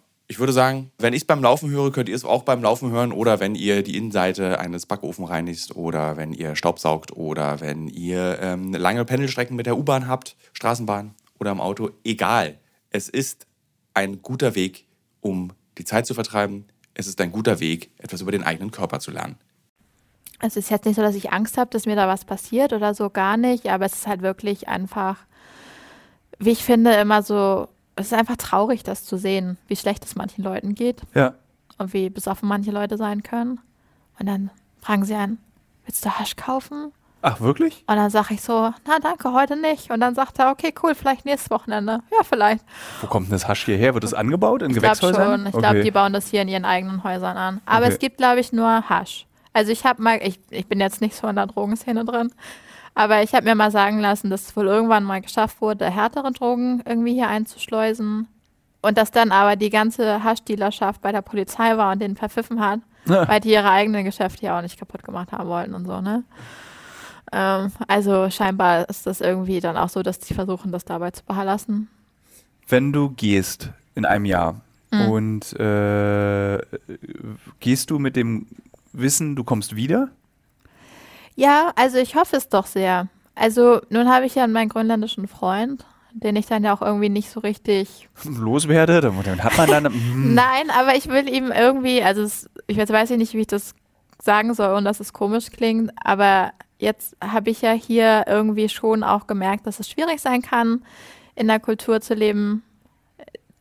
ich würde sagen, wenn ich es beim Laufen höre, könnt ihr es auch beim Laufen hören oder wenn ihr die Innenseite eines Backofen reinigt oder wenn ihr Staubsaugt oder wenn ihr ähm, lange Pendelstrecken mit der U-Bahn habt, Straßenbahn oder im Auto. Egal. Es ist ein guter Weg, um die Zeit zu vertreiben. Es ist ein guter Weg, etwas über den eigenen Körper zu lernen. Es ist jetzt nicht so, dass ich Angst habe, dass mir da was passiert oder so, gar nicht. Aber es ist halt wirklich einfach, wie ich finde, immer so es ist einfach traurig, das zu sehen, wie schlecht es manchen Leuten geht. Ja. Und wie besoffen manche Leute sein können. Und dann fragen sie einen, willst du Hasch kaufen? Ach, wirklich? Und dann sage ich so, na danke, heute nicht. Und dann sagt er, okay, cool, vielleicht nächstes Wochenende. Ja, vielleicht. Wo kommt denn das Hasch hierher? Wird das angebaut in ich Gewächshäusern? Ich glaube schon. Ich okay. glaube, die bauen das hier in ihren eigenen Häusern an. Aber okay. es gibt, glaube ich, nur Hasch. Also ich habe mal, ich, ich bin jetzt nicht so in der Drogenszene drin, aber ich habe mir mal sagen lassen, dass es wohl irgendwann mal geschafft wurde, härtere Drogen irgendwie hier einzuschleusen. Und dass dann aber die ganze Haschdealerschaft bei der Polizei war und den verpfiffen hat, ja. weil die ihre eigenen Geschäfte ja auch nicht kaputt gemacht haben wollten und so, ne? Ähm, also scheinbar ist das irgendwie dann auch so, dass die versuchen, das dabei zu behalten. Wenn du gehst in einem Jahr mhm. und äh, gehst du mit dem Wissen, du kommst wieder? Ja, also ich hoffe es doch sehr. Also nun habe ich ja meinen grönländischen Freund, den ich dann ja auch irgendwie nicht so richtig loswerde. Dann hat man dann. Mm. Nein, aber ich will ihm irgendwie, also es, ich weiß, weiß nicht, wie ich das sagen soll und dass es komisch klingt, aber jetzt habe ich ja hier irgendwie schon auch gemerkt, dass es schwierig sein kann, in der Kultur zu leben,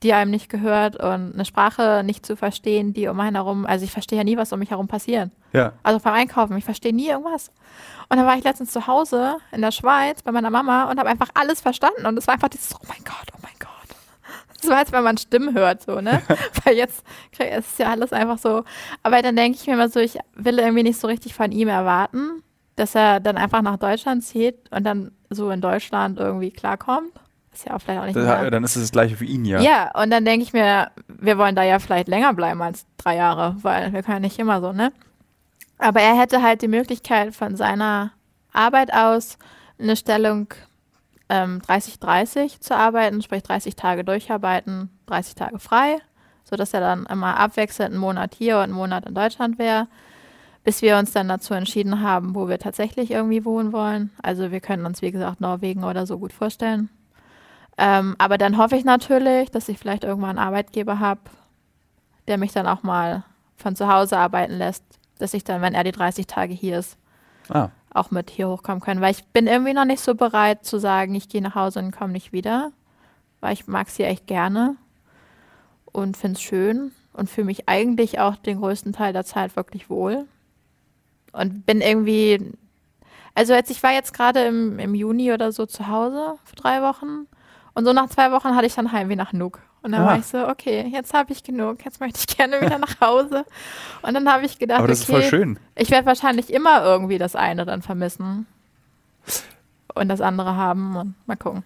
die einem nicht gehört und eine Sprache nicht zu verstehen, die um einen herum, also ich verstehe ja nie, was um mich herum passiert. Ja. Also beim Einkaufen, ich verstehe nie irgendwas. Und dann war ich letztens zu Hause in der Schweiz bei meiner Mama und habe einfach alles verstanden und es war einfach dieses, oh mein Gott, oh mein Gott. Das war, als wenn man Stimmen hört, so, ne? Weil jetzt es ist ja alles einfach so. Aber dann denke ich mir immer so, ich will irgendwie nicht so richtig von ihm erwarten, dass er dann einfach nach Deutschland zieht und dann so in Deutschland irgendwie klarkommt. Ist ja auch vielleicht auch nicht das. Dann ist es das gleiche für ihn, ja. Ja, und dann denke ich mir, wir wollen da ja vielleicht länger bleiben als drei Jahre, weil wir können ja nicht immer so, ne? Aber er hätte halt die Möglichkeit von seiner Arbeit aus eine Stellung ähm, 30-30 zu arbeiten, sprich 30 Tage durcharbeiten, 30 Tage frei, sodass er dann immer abwechselnd einen Monat hier und einen Monat in Deutschland wäre, bis wir uns dann dazu entschieden haben, wo wir tatsächlich irgendwie wohnen wollen. Also wir können uns, wie gesagt, Norwegen oder so gut vorstellen. Ähm, aber dann hoffe ich natürlich, dass ich vielleicht irgendwann einen Arbeitgeber habe, der mich dann auch mal von zu Hause arbeiten lässt, dass ich dann, wenn er die 30 Tage hier ist, ah. auch mit hier hochkommen kann. Weil ich bin irgendwie noch nicht so bereit zu sagen, ich gehe nach Hause und komme nicht wieder. Weil ich mag es hier echt gerne und finde es schön und fühle mich eigentlich auch den größten Teil der Zeit wirklich wohl. Und bin irgendwie, also jetzt, ich war jetzt gerade im, im Juni oder so zu Hause für drei Wochen und so nach zwei Wochen hatte ich dann Heimweh nach Nuuk. Und dann ah. war ich so, okay, jetzt habe ich genug, jetzt möchte ich gerne wieder nach Hause. Und dann habe ich gedacht, okay, ich werde wahrscheinlich immer irgendwie das eine dann vermissen und das andere haben und mal gucken.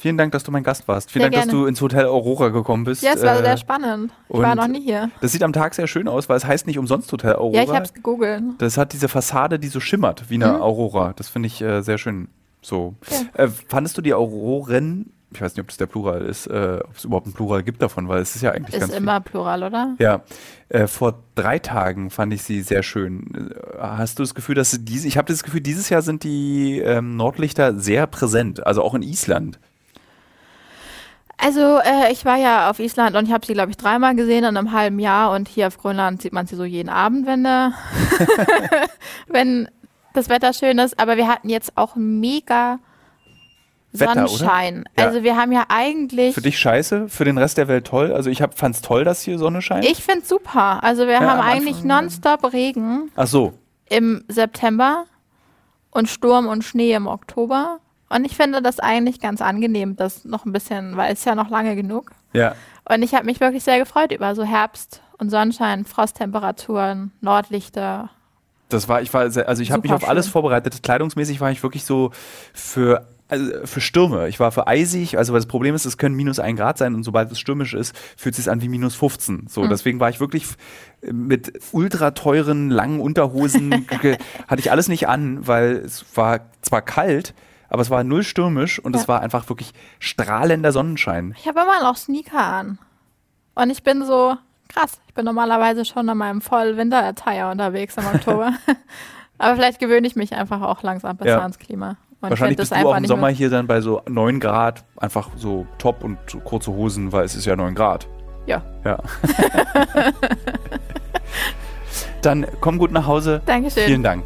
Vielen Dank, dass du mein Gast warst. Vielen Sehr Dank, dass gerne. du ins Hotel Aurora gekommen bist. Ja, es war Äh, sehr spannend. Ich war noch nie hier. Das sieht am Tag sehr schön aus, weil es heißt nicht umsonst Hotel Aurora. Ja, ich habe es gegoogelt. Das hat diese Fassade, die so schimmert wie eine Mhm. Aurora. Das finde ich äh, sehr schön. So. Ja. Äh, fandest du die Auroren, ich weiß nicht, ob das der Plural ist, äh, ob es überhaupt ein Plural gibt davon, weil es ist ja eigentlich Ist ganz immer plural, oder? viel. Ja. Äh, vor drei Tagen fand ich sie sehr schön. Äh, Hast du das Gefühl, dass sie diese, ich habe das Gefühl, dieses Jahr sind die ähm, Nordlichter sehr präsent, also auch in Island. Also, äh, ich war ja auf Island und ich habe sie, glaube ich, dreimal gesehen in einem halben Jahr. Und hier auf Grönland sieht man sie so jeden Abend, wenn, der wenn das Wetter schön ist. Aber wir hatten jetzt auch mega Wetter, oder? Sonnenschein. Ja. Also, wir haben ja eigentlich. Für dich scheiße, für den Rest der Welt toll. Also ich fand es toll, dass hier Sonne scheint. Ich finde super. Also, wir Ja, haben eigentlich nonstop Regen Ach so. im September und Sturm und Schnee im Oktober. Und ich finde das eigentlich ganz angenehm, das noch ein bisschen, weil es ja noch lange genug. Ja. Und ich habe mich wirklich sehr gefreut über so Herbst und Sonnenschein, Frosttemperaturen, Nordlichter. Das war, ich war, sehr, also ich habe mich auf alles vorbereitet. Kleidungsmäßig war ich wirklich so für, also für Stürme. Ich war für eisig, also weil das Problem ist, es können minus ein Grad sein und sobald es stürmisch ist, fühlt es sich an wie minus 15. So, Mhm. deswegen war ich wirklich mit ultra teuren, langen Unterhosen, hatte ich alles nicht an, weil es war zwar kalt, aber es war null stürmisch und es Ja. war einfach wirklich strahlender Sonnenschein. Ich habe immer noch Sneaker an. Und ich bin so, krass, ich bin normalerweise schon an meinem Voll-Winter-Attire unterwegs im Oktober. Aber vielleicht gewöhne ich mich einfach auch langsam besser Ja. ans Klima. Und Wahrscheinlich bist du auch im Sommer hier dann bei so 9 Grad einfach so top und kurze Hosen, weil es ist ja 9 Grad. Ja. Ja. dann komm gut nach Hause. Dankeschön. Vielen Dank.